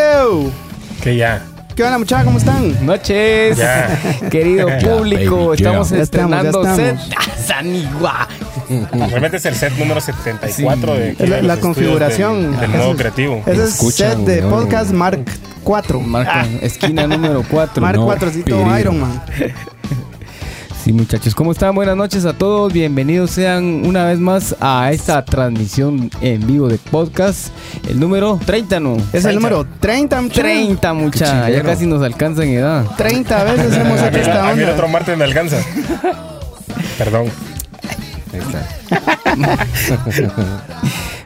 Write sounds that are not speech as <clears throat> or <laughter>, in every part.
¡Ew! Que ya. ¿Qué onda, muchachos? ¿Cómo están? Noches, Ya. <laughs> querido público. baby, estamos ya. Ya estamos, estrenando ya set. estamos. <laughs> Sanigua. Realmente es el set número 74 de aquí La- de la estudios configuración. del, del modo creativo. Ese es Escuchan, set de no. podcast Mark 4. Marca, esquina número 4. Mark no, 4, sí, todo peligro. Iron Man. <laughs> Sí, muchachos, ¿cómo están? Buenas noches a todos. Bienvenidos sean una vez más a esta transmisión en vivo de podcast. El número 30, ¿no? Es el número 30, muchachos. 30, mucha. Ya casi nos alcanza en edad. 30 veces hemos hecho esta a mí el onda. otro martes me alcanza. <laughs> Perdón. Ahí está.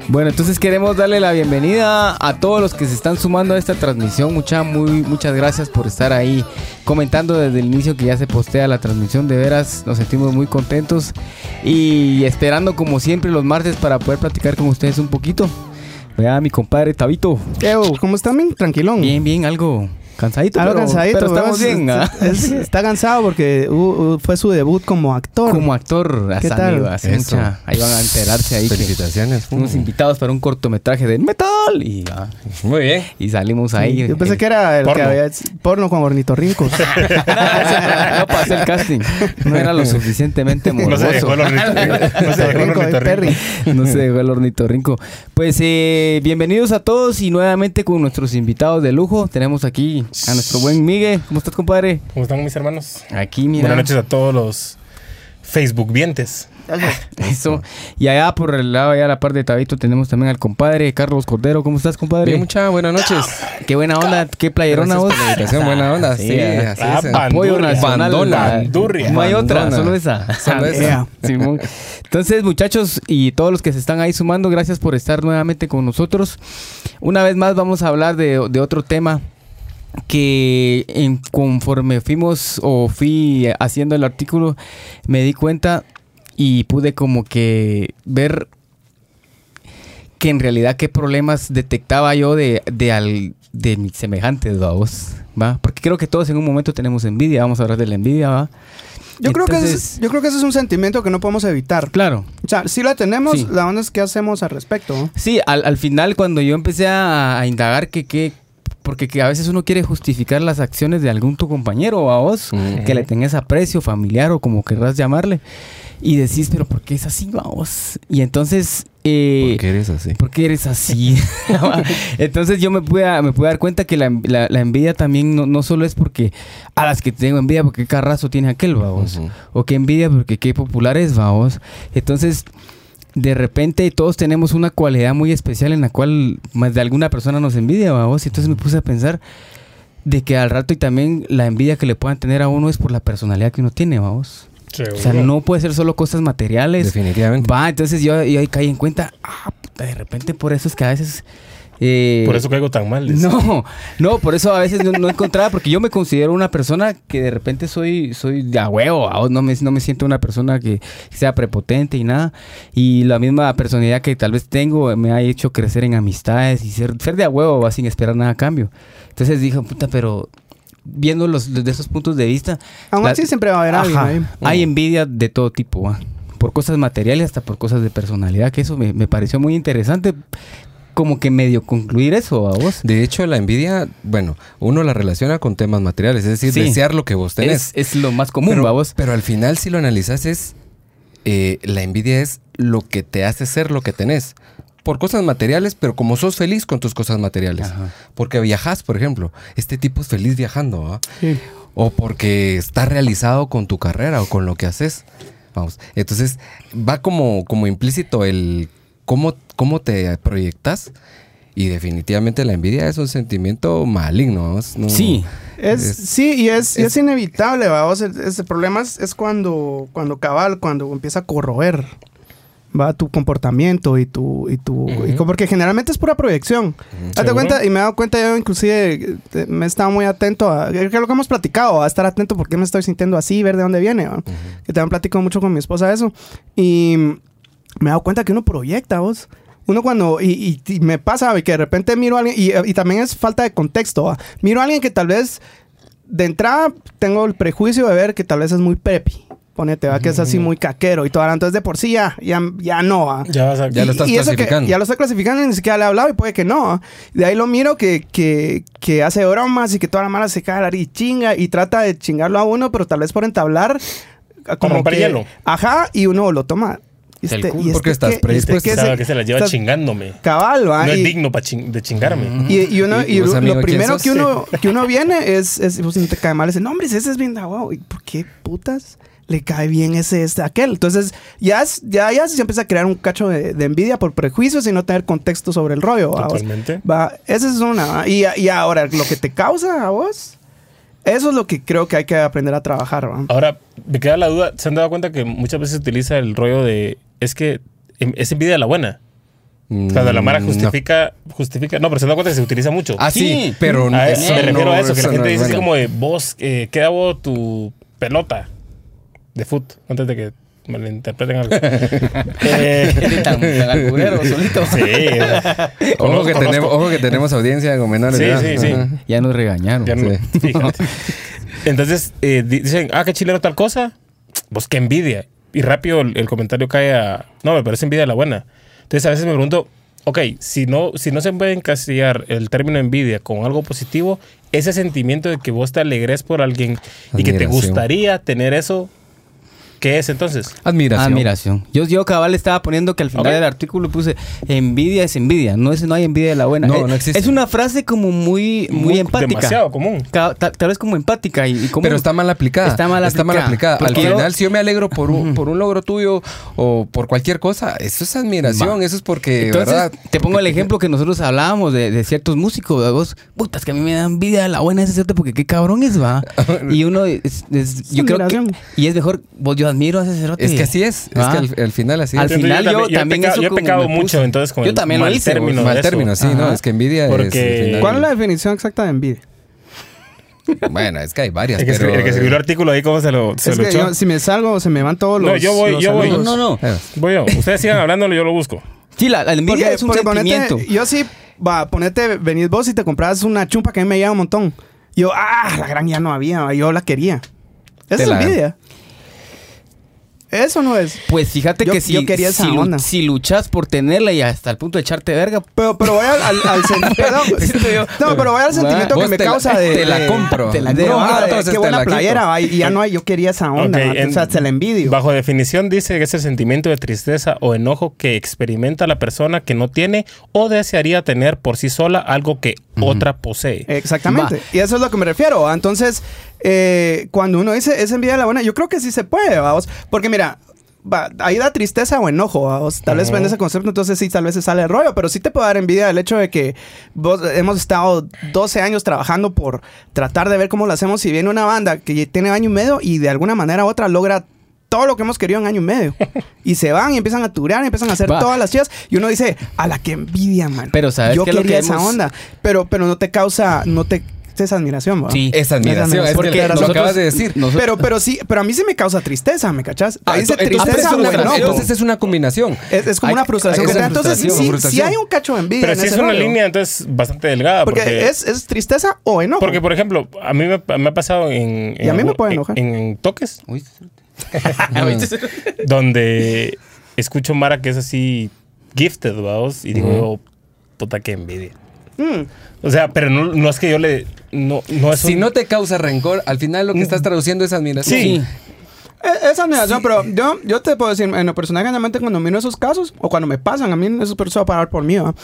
Bueno, entonces queremos darle la bienvenida a todos los que se están sumando a esta transmisión. Mucha, muy, muchas gracias por estar ahí comentando desde el inicio que ya se postea la transmisión. De veras, nos sentimos muy contentos y esperando como siempre los martes para poder platicar con ustedes un poquito. Vea mi compadre Tabito. ¿cómo está? Tranquilón. Bien, bien, algo cansadito, Algo pero, cansadito, pero estamos bien. Es- ¿ah? es- <laughs> está cansado porque uh, uh, fue su debut como actor. Como actor, ¿Qué hasta tal? amigo, mucha- ahí van a enterarse ahí que Felicitaciones. unos invitados para un cortometraje de metal y, ah, Muy bien. y salimos ahí. Yo pensé que era el que había porno con ornitorrincos. <laughs> no pasé el casting. No era lo suficientemente No morboso. se dejó el ornitorrinco. <laughs> No se dejó el Ornitorrinco. No se dejó el ornitorrinco. Pues eh, bienvenidos a todos y nuevamente con nuestros invitados de lujo. Tenemos aquí a nuestro buen Miguel. ¿Cómo estás, compadre? ¿Cómo están mis hermanos? Aquí, mira. Buenas noches a todos los Facebook vientes. <laughs> Eso. Y allá por el lado, allá a la parte de Tabito, tenemos también al compadre Carlos Cordero. ¿Cómo estás, compadre? Bien, mucha buenas noches. Qué buena onda, qué playerona vos. buena onda. Sí, así es. Apoyo nacional. No hay otra, solo esa. Solo esa. Simón. Entonces, muchachos, y todos los que se están ahí sumando, gracias por estar nuevamente con nosotros. Una vez más vamos a hablar de, de otro tema que en- conforme fuimos o fui haciendo el artículo, me di cuenta y pude como que ver que en realidad qué problemas detectaba yo de, de, al- de mis semejantes, vamos, ¿va? Porque creo que todos en un momento tenemos envidia, vamos a hablar de la envidia, ¿va? Yo creo, que ese Entonces- es, yo creo que ese es un sentimiento que no podemos evitar. Claro, O sea, si la tenemos, Sí. la onda es qué hacemos al respecto. Sí, al, al final cuando yo empecé a, a indagar que, que porque que a veces uno quiere justificar las acciones de algún tu compañero o a vos, que le tengas aprecio familiar o como querrás llamarle, y decís, pero ¿por qué es así, vos? Y entonces... eh, ¿Por qué eres así? ¿Por qué eres así? <laughs> Entonces yo me pude, me pude dar cuenta que la, la- la envidia también no, no solo es porque a las que tengo envidia porque qué carrazo tiene aquel, vamos. Ujú. O qué envidia porque qué popular es, vamos. Entonces, de repente todos tenemos una cualidad muy especial en la cual más de alguna persona nos envidia, vamos. Y entonces me puse a pensar de que al rato y también la envidia que le puedan tener a uno es por la personalidad que uno tiene, vamos. O sea, no puede ser solo cosas materiales. Definitivamente. Va, entonces yo, yo ahí caí en cuenta, ah, puta, de repente por eso es que a veces... eh, Por eso caigo tan mal. No, no, por eso a veces no, no encontraba, porque yo me considero una persona que de repente soy, soy de a huevo, no me, no me siento una persona que sea prepotente y nada. Y la misma personalidad que tal vez tengo me ha hecho crecer en amistades y ser, ser de a huevo va sin esperar nada a cambio. Entonces dije, puta, pero viendo los desde esos puntos de vista, Aún así siempre va a haber alguien. Hay envidia de todo tipo, por cosas materiales hasta por cosas de personalidad, que eso me, me pareció muy interesante, como que medio concluir eso a vos. De hecho, la envidia, bueno, uno la relaciona con temas materiales, es decir, Sí. desear lo que vos tenés. Es, es lo más común, pero, ¿va vos? pero al final, si lo analizas, es eh, la envidia es lo que te hace ser lo que tenés. Por cosas materiales, pero como sos feliz con tus cosas materiales. Ajá. Porque viajas, por ejemplo. Este tipo es feliz viajando, ¿ah? Sí. O porque está realizado con tu carrera o con lo que haces. Vamos. Entonces, va como, como implícito el cómo, cómo te proyectas. Y definitivamente la envidia es un sentimiento maligno. No- Sí. Es, Es- sí, y es, y es es- inevitable, vamos. El, ese problema es, es cuando, cuando cabal, cuando empieza a corroer va tu comportamiento y tu y tu y co- porque generalmente es pura proyección. Date Seguro. cuenta y me he dado cuenta yo inclusive eh, me he estado muy atento a que es lo que hemos platicado, a estar atento por qué me estoy sintiendo así, ver de dónde viene, ¿va? que también platico mucho con mi esposa eso y me he dado cuenta que uno proyecta vos. Uno cuando, y, y- y me pasa que de repente miro a alguien, y, y también es falta de contexto, ¿va? miro a alguien que tal vez de entrada tengo el prejuicio de ver que tal vez es muy preppy. Ponete, va, que es así muy caquero y todo. Entonces, de por sí ya, ya, ya no. ¿va? Ya vas a... Ya lo estás eso que clasificando. ya lo estoy clasificando y ni siquiera le he hablado y puede que no. De ahí lo miro que, que, que hace bromas y que toda la mala se cae y chinga y trata de chingarlo a uno, pero tal vez por entablar. Como romper que, hielo. Ajá, y uno lo toma. Del culo, porque estás predispuesto. se- que se la lleva estás chingándome. Cabal, va. No es digno pa ching- de chingarme. y, y uno, ¿Y y vos, lo- amigo, lo quién primero que uno, <laughs> que uno viene es, es pues, no te cae mal ese nombre, ese es bien da wow. ¿Y por qué putas le cae bien ese, este, aquel? Entonces, ya, es- ya, ya se empieza a crear un cacho de, de envidia por prejuicios y no tener contexto sobre el rollo. Totalmente. Va, esa es una. Y, y ahora, lo que te causa a vos, eso es lo que creo que hay que aprender a trabajar. ¿va? Ahora, me queda la duda. ¿Se han dado cuenta que muchas veces se utiliza el rollo de... Es que em, es envidia de la buena. Cuando la Mara Mm, justifica... justifica no, pero se dado cuenta que se utiliza mucho. Ah, sí, Sí. pero A eso, me refiero a eso, que la gente no es dice así como de vos, eh, ¿qué hago tu pelota de foot? Antes de que malinterpreten algo. <laughs> eh, tan, tan alburero, solito. sí. Ojo Conozco- que, conozco. tenemos, ojo que tenemos audiencia con menores. Sí, sí, sí. Ajá. Ya nos regañaron. Ya no- fíjate. <laughs> Entonces eh, di- dicen, ah, qué chileno tal cosa. Pues qué envidia. Y rápido el, el comentario cae a, no, me parece envidia la buena. Entonces a veces me pregunto, ok, si no, si no se puede encasillar el término envidia con algo positivo, ese sentimiento de que vos te alegres por alguien y que te gustaría tener eso, ¿qué es entonces? Admiración. Admiración. Yo, yo cabal estaba poniendo que al final del artículo puse envidia es envidia, no es no hay envidia de la buena. No, Eh, no existe. Es una frase como muy muy, Muy- empática. demasiado común. Ca- tal, tal vez como empática y, y como Pero está mal aplicada. Está mal aplicada. Al Porque yo- final, si yo me alegro por un, por un logro tuyo o por cualquier cosa, eso es admiración. Va. Eso es porque, Entonces, ¿verdad? te pongo el ejemplo que nosotros hablábamos de, de ciertos músicos, de vos, putas, que a mí me da envidia de la buena ese cerote porque qué cabrón es, va. <laughs> Y uno, es- es- yo creo que, y es mejor, vos, yo admiro a ese cerote. Es que así es. Es Va. que al, al final así Al es. Final yo yo, también- yo he pecado- eso yo he como pecado me mucho, entonces, con Yo el también lo mal hice, término Mal término, sí, ¿no? Es que envidia Porque- es. final- ¿Cuál es la definición exacta de envidia? Bueno, es que hay varias. <laughs> El que, pero, escribió, el que escribió el artículo ahí, ¿cómo se lo, se Es lo que echó? yo, si me salgo, se me van todos los. No, yo voy- yo voy. No, no, no. Eh, Voy yo. Ustedes sigan hablándolo, yo lo busco. Sí, la, la envidia Porque, es un ponete- sentimiento. yo sí, va, ponete, venís vos y te compras una chumpa que a mí me lleva un montón. Yo, ah, la gran ya no había, yo la quería. Esa es la- envidia. Eso no es. Pues fíjate Yo- que si, yo quería esa si, onda. si luchas por tenerla y hasta el punto de echarte verga, Pero, pero voy al, al, al sen- <laughs> perdón, <laughs> Siento yo. No, pero voy al sentimiento que me te la- causa de. <laughs> te la compro. Te la No, de, ah, de- entonces qué te buena la playera, va, y ya no hay, yo quería esa onda. En- o sea, se la envidio. Bajo definición dice que es el sentimiento de tristeza o enojo que experimenta la persona que no tiene o desearía tener por sí sola algo que otra posee. Exactamente. Va. Y eso es lo que me refiero. Entonces, eh, cuando uno dice es envidia de la buena, yo creo que sí se puede, vamos. Porque mira, va, ahí da tristeza o enojo, vamos. Tal vez en ese concepto, entonces sí, tal vez se sale el rollo, pero sí te puede dar envidia el hecho de que vos hemos estado 12 años trabajando por tratar de ver cómo lo hacemos y viene una banda que tiene año y medio y de alguna manera u otra logra todo lo que hemos querido en año y medio. <laughs> Y se van y empiezan a turear y empiezan a hacer Va. todas las chivas. Y uno dice, a la que envidia, man. Pero ¿sabes Yo qué es lo quería que esa hemos- onda. Pero, pero no te causa, no te esa admiración, ¿va? Sí. Es admiración. Es porque que lo acabas de decir. nosotros- Pero, pero sí, pero a mí sí me causa tristeza, ¿me cachas? Ah, Ahí dice entonces, tristeza es o una- enojo. entonces es una combinación. Es, es como Hay- una frustración hay que te da. esa Entonces, sí, frustración, sí, hay un cacho de envidia. Pero en si es una rollo. línea, entonces bastante delgada. Porque, Porque, es, es tristeza o enojo. porque, por ejemplo, a mí me, me ha pasado en. Y a mí me puede enojar. En, en toques, Uy, <laughs> donde escucho Mara que es así gifted, vamos, y digo, yo, puta, qué envidia. Mm. O sea, pero no, no es que yo le. No, no es Si un- no te causa rencor, al final lo que estás traduciendo es admiración. Sí. Eh, Esa admiración, pero yo, yo te puedo decir, en lo personal, generalmente cuando miro esos casos, o cuando me pasan, a mí esos personas va a parar por mí, ¿va?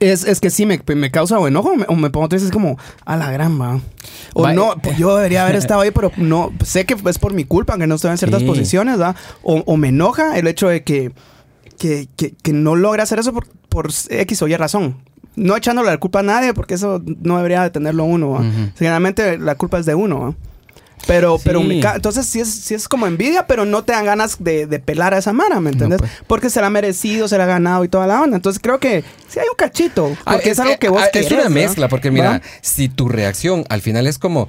Es, es que sí me, me causa o enojo o me, pongo triste, es como, a la gran, va. O no, pues yo debería haber <laughs> estado ahí, pero no, sé que es por mi culpa que no estoy en ciertas Sí. posiciones, ¿va? O, o me enoja el hecho de que, que, que, que no logra hacer eso por, por X o Y razón. No echándole la culpa a nadie, porque eso no debería de tenerlo uno. Ujú. Generalmente la culpa es de uno. Pero, Sí. pero entonces sí es, sí es como envidia, pero no te dan ganas de, de pelar a esa mara, ¿me entiendes? pues. Porque se la ha merecido, se la ha ganado y toda la onda. Entonces creo que sí hay un cachito. Ah, Porque es, algo que vos ah, querés, Es una mezcla, porque mira, si tu reacción al final es como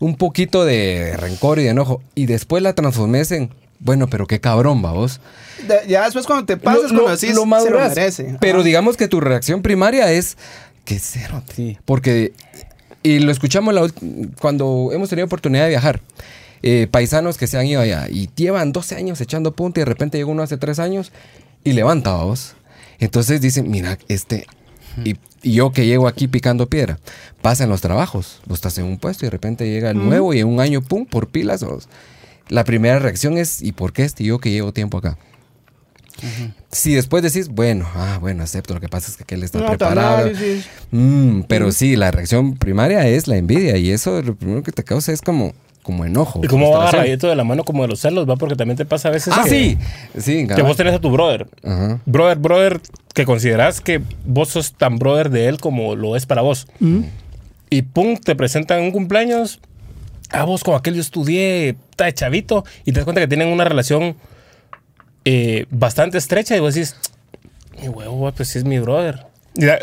un poquito de rencor y de enojo, y después la transformes en, bueno, pero qué cabrón, va vos. De- ya después cuando te pasas, cuando decís, se lo merece. Pero Ajá. digamos que tu reacción primaria es, que cero. Sí. Porque, y lo escuchamos la cuando hemos tenido oportunidad de viajar. eh, paisanos que se han ido allá y llevan 12 años echando punta y de repente llega uno hace 3 años y levanta a vos. Entonces dicen, mira, este, y, y yo que llego aquí picando piedra, pasan los trabajos, vos estás en un puesto y de repente llega el nuevo y en un año, pum, por pilas. vos. La primera reacción es, ¿y por qué este yo que llevo tiempo acá? Si después decís, bueno, ah, bueno, acepto, lo que pasa es que aquel está No, preparado. Mm, pero sí, la reacción primaria es la envidia y eso lo primero que te causa es como, como enojo. ¿Y cómo va de la mano como de los celos, va? Porque también te pasa a veces Ah, que, sí. Sí, que vos tenés a tu brother. Brother, brother, que considerás que vos sos tan brother de él como lo es para vos. Y pum, te presentan un cumpleaños. Ah, vos con aquel yo estudié, está de chavito. Y te das cuenta que tienen una relación eh, bastante estrecha. Y vos decís, mi huevo, pues sí es mi brother. Y da-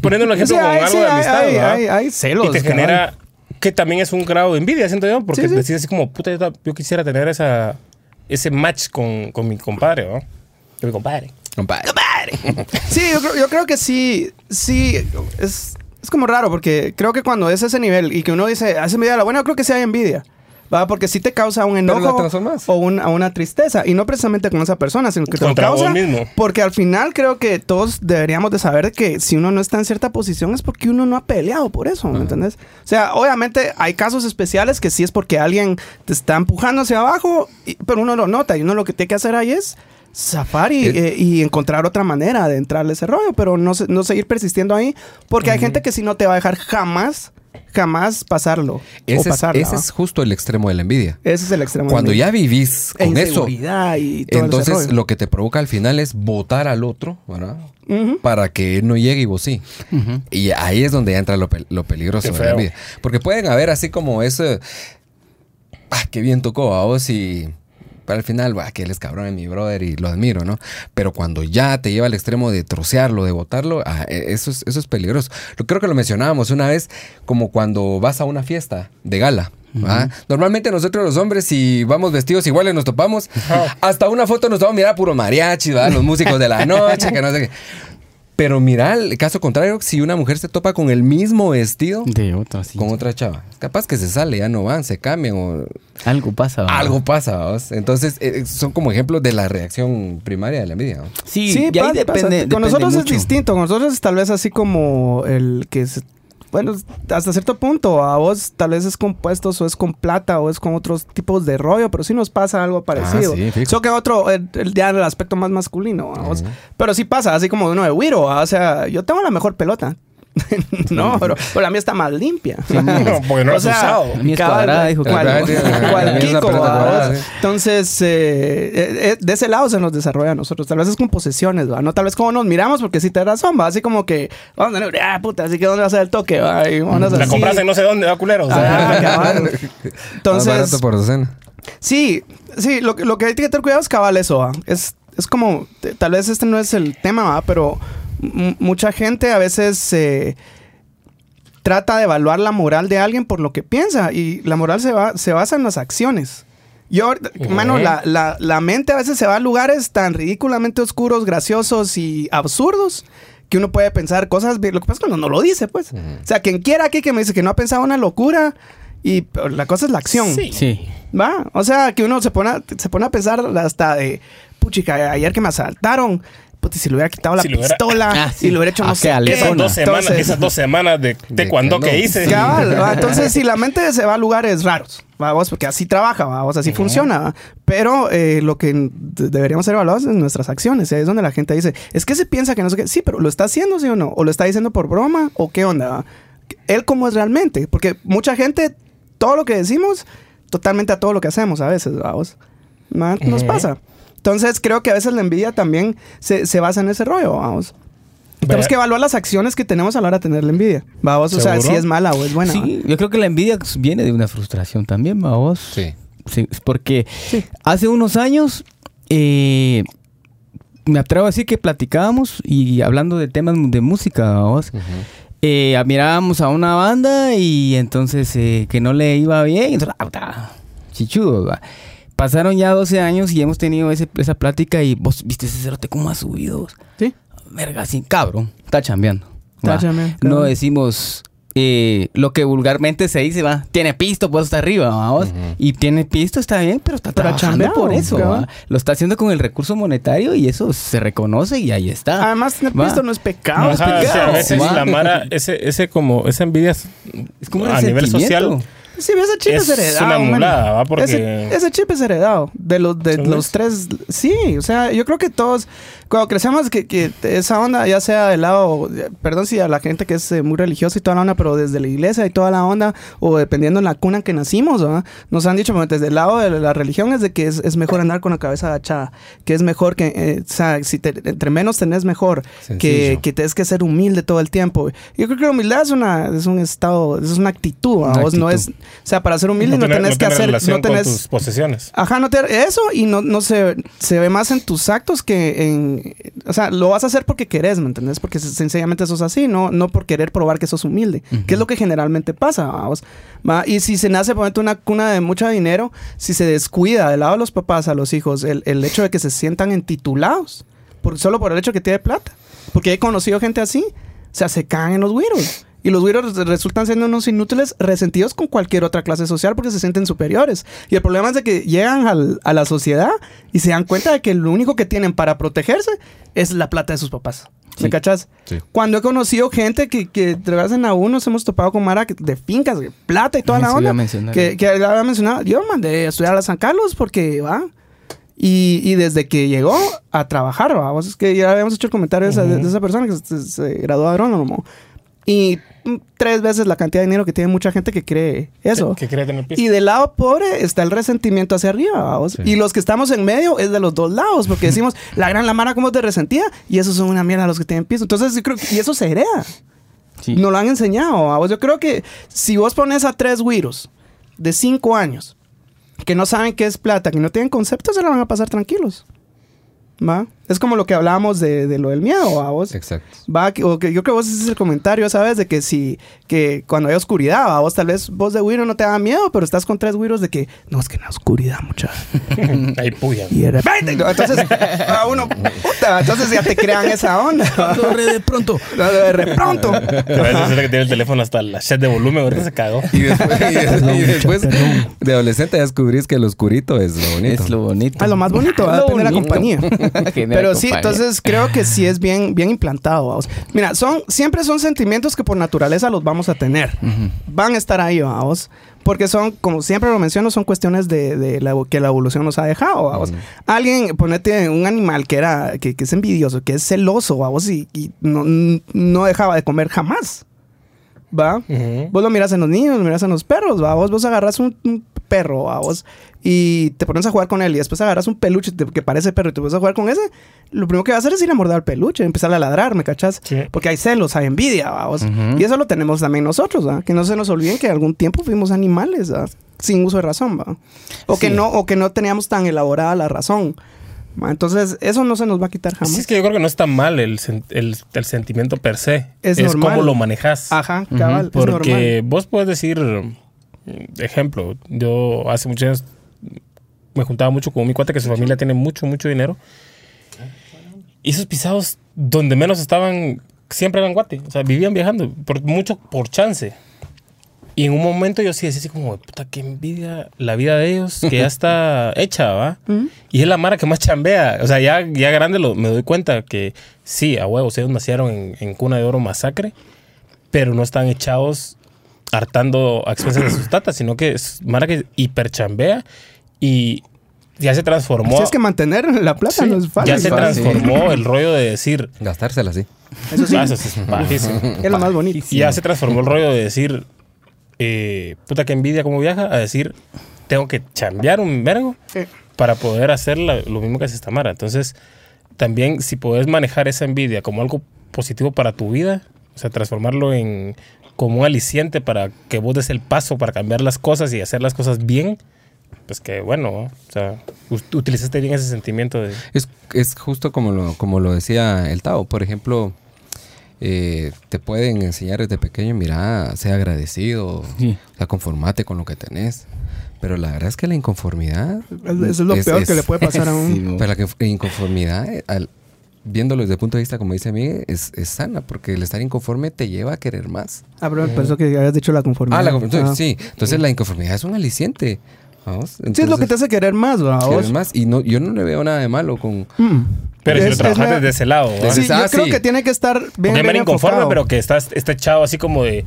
poniendo un <laughs> ejemplo Sí, con hay, algo sí, de amistad, hay- ¿verdad? hay- hay celos, Y te genera que también es un grado de envidia, siento yo, porque Sí, sí. decís así como, puta, yo, quisiera tener esa, ese match con, con mi compadre, ¿no? Con mi compadre. Compadre. Sí, yo creo, yo creo que sí, sí, es, es como raro porque creo que cuando es ese nivel y que uno dice, hace envidia a la buena, yo creo que sí hay envidia. ¿va? Porque sí te causa un enojo o una, una tristeza. Y no precisamente con esa persona, sino que te lo causa. mismo. Porque al final creo que todos deberíamos de saber que si uno no está en cierta posición es porque uno no ha peleado por eso, ¿me entendés? O sea, obviamente hay casos especiales que sí es porque alguien te está empujando hacia abajo, y- pero uno lo nota y uno lo que tiene que hacer ahí es zafar y, Eh. eh, y encontrar otra manera de entrarle ese rollo, pero no, se- no seguir persistiendo ahí, porque hay gente que sí no te va a dejar jamás, jamás pasarlo. o Ese, es, pasarla, ese ¿va? es justo el extremo de la envidia. Ese es el extremo. Cuando de- ya vivís e con eso, inseguridad y todo ese entonces lo que te provoca al final es votar al otro, ¿verdad? Para que él no llegue y vos sí. Y ahí es donde ya entra lo, pe- lo peligroso de la envidia. Porque pueden haber así como ese. Ah, qué bien tocó a vos y. Al final, bah, que él es cabrón, es mi brother y lo admiro, ¿no? Pero cuando ya te lleva al extremo de trocearlo, de botarlo, ah, eh, eso, es, eso es peligroso. Creo que lo mencionábamos una vez, como cuando vas a una fiesta de gala. Normalmente nosotros los hombres, si vamos vestidos iguales, nos topamos. <laughs> Hasta una foto nos vamos a mirar puro mariachi, ¿verdad? los músicos de la noche, que no sé qué. Pero mira, el caso contrario, si una mujer se topa con el mismo vestido De otra, sí. con otra chava, capaz que se sale, ya no van, se cambian o Algo pasa. ¿verdad? algo pasa. ¿vos? Entonces, eh, son como ejemplos de la reacción primaria de la envidia. ¿no? Sí, Sí, y ahí pasa, depende. pasa. Con depende nosotros mucho. es distinto. Con nosotros es tal vez así como el que es. Bueno, hasta cierto punto, a vos tal vez es con puestos o es con plata o es con otros tipos de rollo, pero sí nos pasa algo parecido. Ah, sí. Solo que otro, el, el- ya el aspecto más masculino, a vos. Pero sí pasa, así como uno de Wiro, o sea, yo tengo la mejor pelota. <laughs> no, pero, pero la mía está más limpia. No, <laughs> porque no la has usado. La mía es cabal, cuadrada, dijo cual- sí, cual sí. Entonces, eh, eh, eh, de ese lado se nos desarrolla a nosotros. Tal vez es con posesiones, ¿va? No tal vez como nos miramos, porque sí te da razón, ¿va? Así como que, vamos a tener, ah, puta, así que ¿dónde va a ser el toque? ¿va? Y vamos a La así. compraste en no sé dónde, va culero. O sea. <laughs> Más Entonces, barato por docena. Sí, sí, lo, que- lo que hay que tener cuidado es cabal eso, ¿va? Es, es como, tal vez este no es el tema, ¿va? Pero mucha gente a veces eh, trata de evaluar la moral de alguien por lo que piensa y la moral se, va, se basa en las acciones. Yo, mano, la, la- la mente a veces se va a lugares tan ridículamente oscuros, graciosos y absurdos que uno puede pensar cosas. bien- Lo que pasa es que uno no lo dice, pues. O sea, quien quiera aquí que me dice que no ha pensado una locura y la cosa es la acción. Sí. Sí. Va, o sea, que uno se pone a, se pone a pensar hasta de, puchica, ayer que me asaltaron, puta, si le hubiera quitado la Si le hubiera- pistola Ah, sí. y lo hubiera hecho Ah, no qué sé esas dos semanas, Entonces, esas dos semanas de taekwondo que que no. hice. Cabal, ¿va? entonces si la mente se va a lugares raros, vamos, porque así trabaja, vamos, así funciona, ¿va? pero eh, lo que de- deberíamos ser evaluados es nuestras acciones, y ahí es donde la gente dice, es que se piensa que no sé qué, sí, pero lo está haciendo, sí o no, o lo está diciendo por broma, o qué onda, ¿va? él cómo es realmente, porque mucha gente, todo lo que decimos, totalmente a todo lo que hacemos a veces, vamos, ¿va? nos Ujú. pasa. Entonces creo que a veces la envidia también se, se basa en ese rollo, vamos. Tenemos que evaluar las acciones que tenemos a la hora de tener la envidia. Vamos, o sea, si es mala o es buena. Sí, yo creo que la envidia viene de una frustración también, ¿va vos? Sí. Sí, porque Sí. hace unos años eh, me atrevo a decir que platicábamos y hablando de temas de música, ¿va vos? Eh, mirábamos a una banda y entonces eh, que no le iba bien, entonces, ah, chichudo, ¿va? Pasaron ya 12 años y hemos tenido ese- esa plática y vos viste ese cerote cómo ha subido. Sí. Verga, sí, cabrón, está chambeando. Está ¿va? chambeando, No decimos, eh, lo que vulgarmente se dice, va, tiene pisto, pues está arriba, vamos. Y tiene pisto, está bien, pero está Pero trabajando por eso. Lo está haciendo con el recurso monetario y eso se reconoce y ahí está. Además, tener pisto no es pecado, es Ajá, o sea, a veces la Mara, ese, ese como, esa envidia es, Es como a nivel social. Sí, ese chip es, Es heredado. una mulada, ¿va? Porque- Ese, ese chip es heredado. De los, de los tres. Sí, o sea, yo creo que todos. Cuando crecemos, que, que esa onda, ya sea del lado. Perdón si a la gente que es eh, muy religiosa y toda la onda, pero desde la iglesia y toda la onda, o dependiendo en la cuna en que nacimos, ¿verdad? nos han dicho, bueno, desde el lado de la religión, es de que es, es mejor andar con la cabeza agachada. Que es mejor que. eh, o sea, si te- entre menos tenés, mejor. Que, Sencillo. que tienes que ser humilde todo el tiempo. Yo creo que la humildad es, una, es un estado, es una actitud. Una Vos no actitud. es. O sea, para ser humilde no, tenés que hacer. No tenés. con tus posesiones. Ajá, no te, eso y no, no se, se ve más en tus actos que en... O sea, lo vas a hacer porque querés, ¿me entendés? Porque se- sencillamente sos así, no, no por querer probar que sos humilde, que es lo que generalmente pasa, vamos. ¿va? Y si se nace, por ejemplo, una cuna de mucho dinero, si se descuida del lado de los papás a los hijos el, el hecho de que se sientan entitulados, por, solo por el hecho que tiene plata. Porque he conocido gente así, o sea, se caen en los güiros. Y los güiros resultan siendo unos inútiles resentidos con cualquier otra clase social porque se sienten superiores. Y el problema es de que llegan al- a la sociedad y se dan cuenta de que lo único que tienen para protegerse es la plata de sus papás. ¿Me Sí. cachas? Sí. Cuando he conocido gente que, que en aún nos hemos topado con Mara de fincas, de plata y toda Eso la onda. a. Que, que había mencionado. Yo mandé a estudiar a San Carlos porque va. Y, y desde que llegó a trabajar, vamos, es que ya habíamos hecho el comentario de, esa, de esa persona que se, se graduó de agrónomo. Y tres veces la cantidad de dinero que tiene mucha gente que cree eso. Que quiere tener pisto. Y del lado pobre está el resentimiento hacia arriba, vamos. Sí. Y los que estamos en medio es de los dos lados, porque decimos, <laughs> la gran la mara como te resentía, y esos son una mierda los que tienen piso. Entonces, yo creo que, y eso se hereda. Sí. No lo han enseñado. vamos. Yo creo que si vos pones a tres güiros de cinco años que no saben qué es plata, que no tienen concepto, se la van a pasar tranquilos. ¿Va? Es como lo que hablábamos de, de lo del miedo, ¿va? Vos? Exacto. Va, que- o que yo creo que vos hiciste el comentario, ¿sabes? De que si, que cuando hay oscuridad, ¿va? vos tal vez vos de güiro no te da miedo, pero estás con tres güiros de que, no, es que en la oscuridad, mucha. <laughs> Ahí puya. Y de repente, ¿no? entonces, a uno, puta, entonces ya te crean esa onda. de pronto. de repronto. A veces es que tiene el teléfono hasta la chat de volumen, ahorita se cagó. Y después, y <laughs> des- y después de adolescente descubrís que el oscurito es lo bonito. Es lo bonito. Ah, lo más bonito, ¿va? Lo depende de la compañía. <laughs> Pero sí, entonces creo que sí es bien, bien implantado. vamos. Mira, son, siempre son sentimientos que por naturaleza los vamos a tener. Van a estar ahí, vamos. Porque son, como siempre lo menciono, son cuestiones de, de la, que la evolución nos ha dejado, vamos. Alguien, ponete un animal que era, que, que es envidioso, que es celoso, vamos, y, y no, no dejaba de comer jamás. ¿Va? Ujú. Vos lo miras en los niños, lo miras en los perros, ¿va? Vos, vos agarras un, un perro, ¿va? Vos, y te pones a jugar con él y después agarras un peluche que parece perro y te pones a jugar con ese, lo primero que va a hacer es ir a morder al peluche, empezar a ladrar, ¿me cachas? Sí. Porque hay celos, hay envidia, ¿va? Vos. Ujú. Y eso lo tenemos también nosotros, ¿va? Que no se nos olviden que algún tiempo fuimos animales, ¿va? Sin uso de razón, ¿va? O, que no, o que no teníamos tan elaborada la razón. ¿va? Entonces, eso no se nos va a quitar jamás. Sí, es que yo creo que no está mal el, sen- el, el sentimiento per se. Es Es, normal. cómo lo manejas. Ajá, cabal, es normal. Porque vos puedes decir, ejemplo, yo hace muchos años me juntaba mucho con mi cuate que su familia tiene mucho, mucho dinero. Y esos pisados, donde menos estaban, siempre eran guate. O sea, vivían viajando, por, mucho por chance. Y en un momento yo sí decía así como, puta, qué envidia la vida de ellos, que ya está <laughs> hecha, ¿va? Y es la mara que más chambea. O sea, ya, ya grande lo, me doy cuenta que sí, a huevos, ellos nacieron en, en cuna de oro masacre, pero no están echados hartando a expensas de sus tatas, sino que es mara que hiperchambea y ya se transformó. Si es que mantener la plata Sí, no es fácil. ya se transformó el rollo de decir, Gastársela así. Eso sí, "Ah, eso sí es bajísimo". <laughs> es lo más bonito. Y ya se transformó el rollo de decir, eh, puta que envidia cómo viaja, a decir, tengo que chambear un vergo Sí. para poder hacer la- lo mismo que hace esta Mara. Entonces, también si puedes manejar esa envidia como algo positivo para tu vida, o sea, transformarlo en como un aliciente para que vos des el paso para cambiar las cosas y hacer las cosas bien, pues que bueno, ¿no? o sea, ut- utilizaste bien ese sentimiento de... Es, es justo como lo, como lo decía el Tao. Por ejemplo, eh, te pueden enseñar desde pequeño, mira, sea agradecido, Sí. o sea, conformate con lo que tenés. Pero la verdad es que la inconformidad... Es- Eso es lo es- peor es- que le puede pasar a un... Pero la que- inconformidad, eh, al- viéndolo desde el punto de vista, como dice Miguel, es, es sana, porque el estar inconforme te lleva a querer más. Ah, pero por eso que habías dicho la conformidad. Ah, la, entonces, Ah. sí. Entonces la inconformidad es un aliciente. Vamos. Sí, es lo que te hace querer más, ¿va? quieres vos? más. Y no, yo no le veo nada de malo con... Mm. Pero si lo trabajas la- desde ese lado, Sí, Ah, yo creo sí. que tiene que estar bien, Porque bien me inconforme, enfocado. pero que estás, está echado así como de.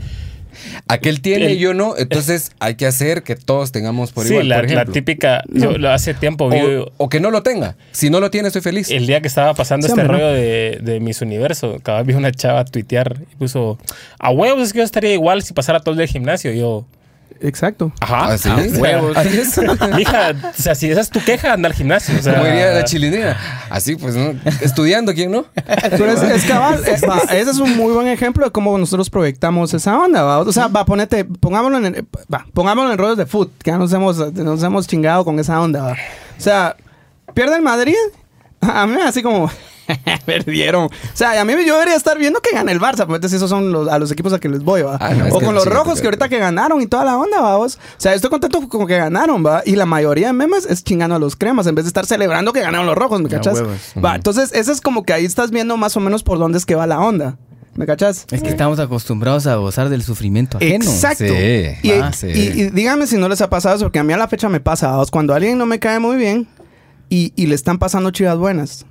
Aquel tiene El- y yo no, entonces hay que hacer que todos tengamos por sí, igual, la, por la ejemplo. típica. Yo lo- hace tiempo vi. o, o que no lo tenga. Si no lo tiene, estoy feliz. El día que estaba pasando Sí, este hombre, ¿no? rollo de, de Miss Universo, cada vez vi una chava tuitear y puso: A huevos, es que yo estaría igual si pasara todo el gimnasio. Y yo, Exacto. ajá. ¿Ah, sí? o sea, huevos. <laughs> Así es. <laughs> Mija, o sea, si esa es tu queja, anda al gimnasio. O sea, Como diría la chilindrina. Así pues, ¿no? Estudiando, ¿quién no? Pero es, es cabal. va, ese es un muy buen ejemplo de cómo nosotros proyectamos esa onda, ¿va? O sea, va, ponete, pongámoslo en, va, pongámoslo en rollos de foot, que ya nos hemos, nos hemos chingado con esa onda, ¿va? O sea, pierde el Madrid. A mí me da así como... <laughs> Perdieron. O sea, a mí yo debería estar viendo que gana el Barça. Pues entonces esos son los, a los equipos a que les voy, ¿va? Ah, no, o con los sí, rojos que ahorita que ganaron y toda la onda, vamos. O sea, estoy contento con que ganaron, ¿va? Y la mayoría de memes es chingando a los cremas en vez de estar celebrando que ganaron los rojos, ¿me cachas? huevos. Va, entonces ese es como que ahí estás viendo más o menos por dónde es que va la onda. ¿Me cachas? Es que estamos acostumbrados a gozar del sufrimiento ajeno. Exacto. Sí, y, ah, sí. y- y díganme si no les ha pasado eso, porque a mí a la fecha me pasa. vamos, Cuando alguien no me cae muy bien y, y le están pasando chivas buenas.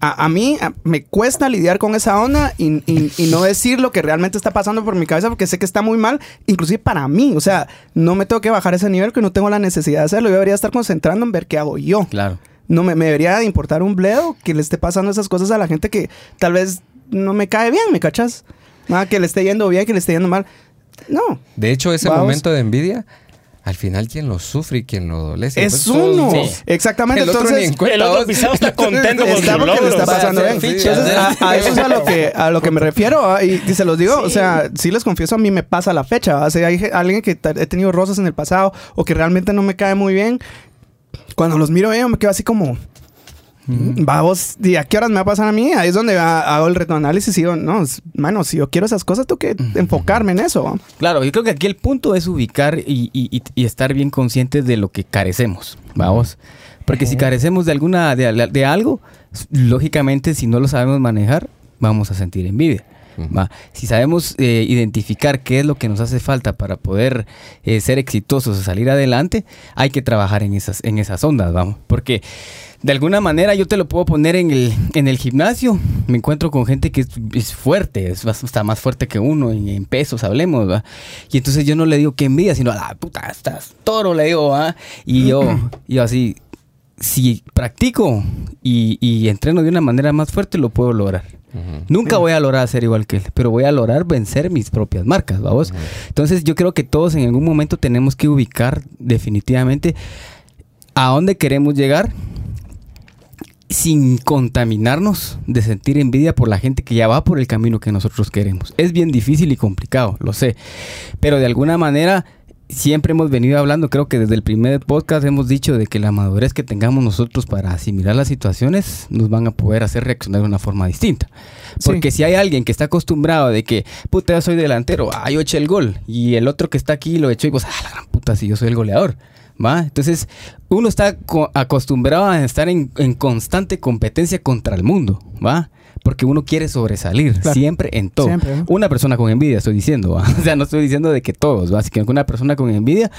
A, a mí a- me cuesta lidiar con esa onda y, y- y no decir lo que realmente está pasando por mi cabeza porque sé que está muy mal, inclusive para mí. O sea, no me tengo que bajar ese nivel que no tengo la necesidad de hacerlo. Yo debería estar concentrando en ver qué hago yo. Claro. No me, me debería de importar un bledo que le esté pasando esas cosas a la gente que tal vez no me cae bien, ¿me cachas? Nada, que le esté yendo bien, que le esté yendo mal. No. De hecho, ese Vamos. momento de envidia, al final quien lo sufre y quien lo adolece. Es pues, uno. Sí. Exactamente. El otro ni en Entonces, cuenta, El otro pisado está contento <laughs> con está su porque le logro. está pasando bien. Entonces, a, a eso es a lo que, a lo que me refiero. Y, y se los digo, o sea, sí les confieso, a mí me pasa la fecha. Si hay alguien que he tenido rosas en el pasado o que realmente no me cae muy bien, cuando los miro yo me quedo así como... Va vos, ¿y a qué horas me va a pasar a mí? Ahí es donde hago el retroanálisis y digo, no, mano, si yo quiero esas cosas, tengo que enfocarme en eso. Claro, yo creo que aquí el punto es ubicar y, y- y- y estar bien conscientes de lo que carecemos, vamos. Porque si carecemos de alguna de, de algo, lógicamente si no lo sabemos manejar, vamos a sentir envidia. ¿va? Si sabemos eh, identificar qué es lo que nos hace falta para poder eh, ser exitosos o salir adelante, hay que trabajar en esas, en esas ondas, vamos. Porque de alguna manera yo te lo puedo poner en el, en el gimnasio. Me encuentro con gente que es, es fuerte, es, está más fuerte que uno, en, en pesos hablemos, ¿va? Y entonces yo no le digo que envidia, sino, a la puta, estás toro, le digo, ¿va? Y yo, <clears throat> yo así, si practico y, y entreno de una manera más fuerte, lo puedo lograr. Nunca voy a lograr ser igual que él, pero voy a lograr vencer mis propias marcas, ¿vamos? Entonces yo creo que todos en algún momento tenemos que ubicar definitivamente a dónde queremos llegar sin contaminarnos de sentir envidia por la gente que ya va por el camino que nosotros queremos. Es bien difícil y complicado, lo sé, pero de alguna manera siempre hemos venido hablando, creo que desde el primer podcast hemos dicho de que la madurez que tengamos nosotros para asimilar las situaciones nos van a poder hacer reaccionar de una forma distinta. Porque si hay alguien que está acostumbrado de que, puta, yo soy delantero, ah, yo eché el gol, y el otro que está aquí lo echó y vos, ah, la gran puta, si yo soy el goleador. ¿Va? Entonces, uno está co- acostumbrado a estar en, en constante competencia contra el mundo, ¿va? Porque uno quiere sobresalir Claro. siempre en todo. Siempre, ¿no? Una persona con envidia, estoy diciendo, ¿va? <laughs> O sea, no estoy diciendo de que todos, ¿va? Así que una persona con envidia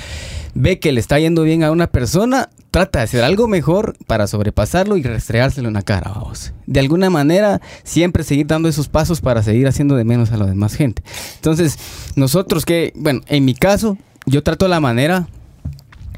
ve que le está yendo bien a una persona, trata de hacer algo mejor para sobrepasarlo y restregárselo en la cara, vamos. De alguna manera, siempre seguir dando esos pasos para seguir haciendo de menos a la demás gente. Entonces, nosotros que, bueno, en mi caso, yo trato la manera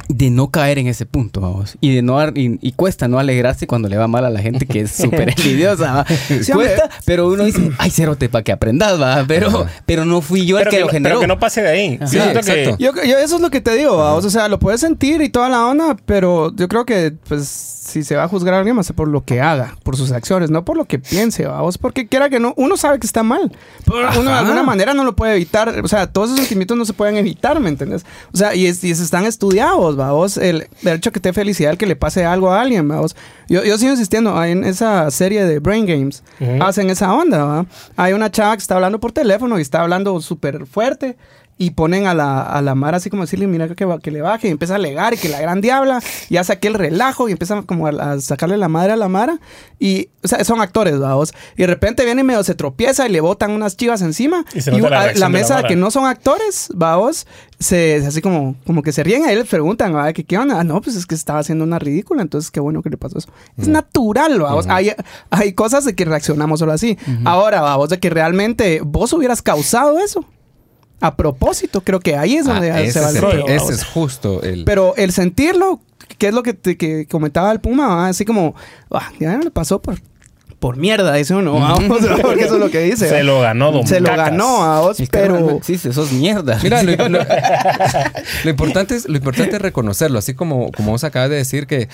de no caer en ese punto, vamos. Y de no ar- y, y cuesta no alegrarse cuando le va mal a la gente que es <laughs> súper envidiosa, ¿va? Sí, hombre. cuesta, pero uno dice, ay, cerote, para que aprendas, va. Pero, pero no fui yo el que, que, lo no- generó. pero que no pase de ahí. Sí, que-. Yo, yo eso es lo que te digo, vamos, o sea, lo puedes sentir y toda la onda, pero yo creo que, pues, si se va a juzgar a alguien, ser por lo que haga, por sus acciones, no por lo que piense, vamos, porque quiera que no, uno sabe que está mal, pero uno de alguna manera no lo puede evitar, o sea, todos esos sentimientos no se pueden evitar, ¿me entiendes? O sea, y, es- y es- están estudiados, vamos, el, el hecho que te felicidad el que le pase algo a alguien, vamos. Yo, yo sigo insistiendo, ahí en esa serie de Brain Games, hacen esa onda, ¿va? Hay una chava que está hablando por teléfono y está hablando súper fuerte. Y ponen a la, a la Mara así como decirle, mira que, que le baje, y empieza a alegar y que la gran diabla, y ya saqué el relajo y empieza como a, a sacarle la madre a la Mara. Y, o sea, son actores, vamos. Y de repente viene y medio se tropieza y le botan unas chivas encima. Y se nota la a- de la mesa Mara. que no son actores, vamos, se, así como, como que se ríen a él, le preguntan, ¿va? ¿Qué, ¿qué onda? Ah, no, pues es que estaba haciendo una ridícula, entonces qué bueno que le pasó eso. Es natural, vamos. hay, hay cosas de que reaccionamos solo así. Ahora, vamos, de que realmente vos hubieras causado eso. A propósito, creo que ahí es donde Ah, se va es el rollo. ese vamos. es justo el... Pero el sentirlo, que es lo que, te- que comentaba el Puma, ¿va? así como, ah, ya no le pasó por, por mierda, dice uno, vamos, <laughs> porque eso es lo que dice. Se lo ganó Don Se lo ganó a vos, Es pero... existe, sos mierda. Mira, lo, lo- <laughs> lo importante es, lo importante es reconocerlo, así como, como vos acabas de decir que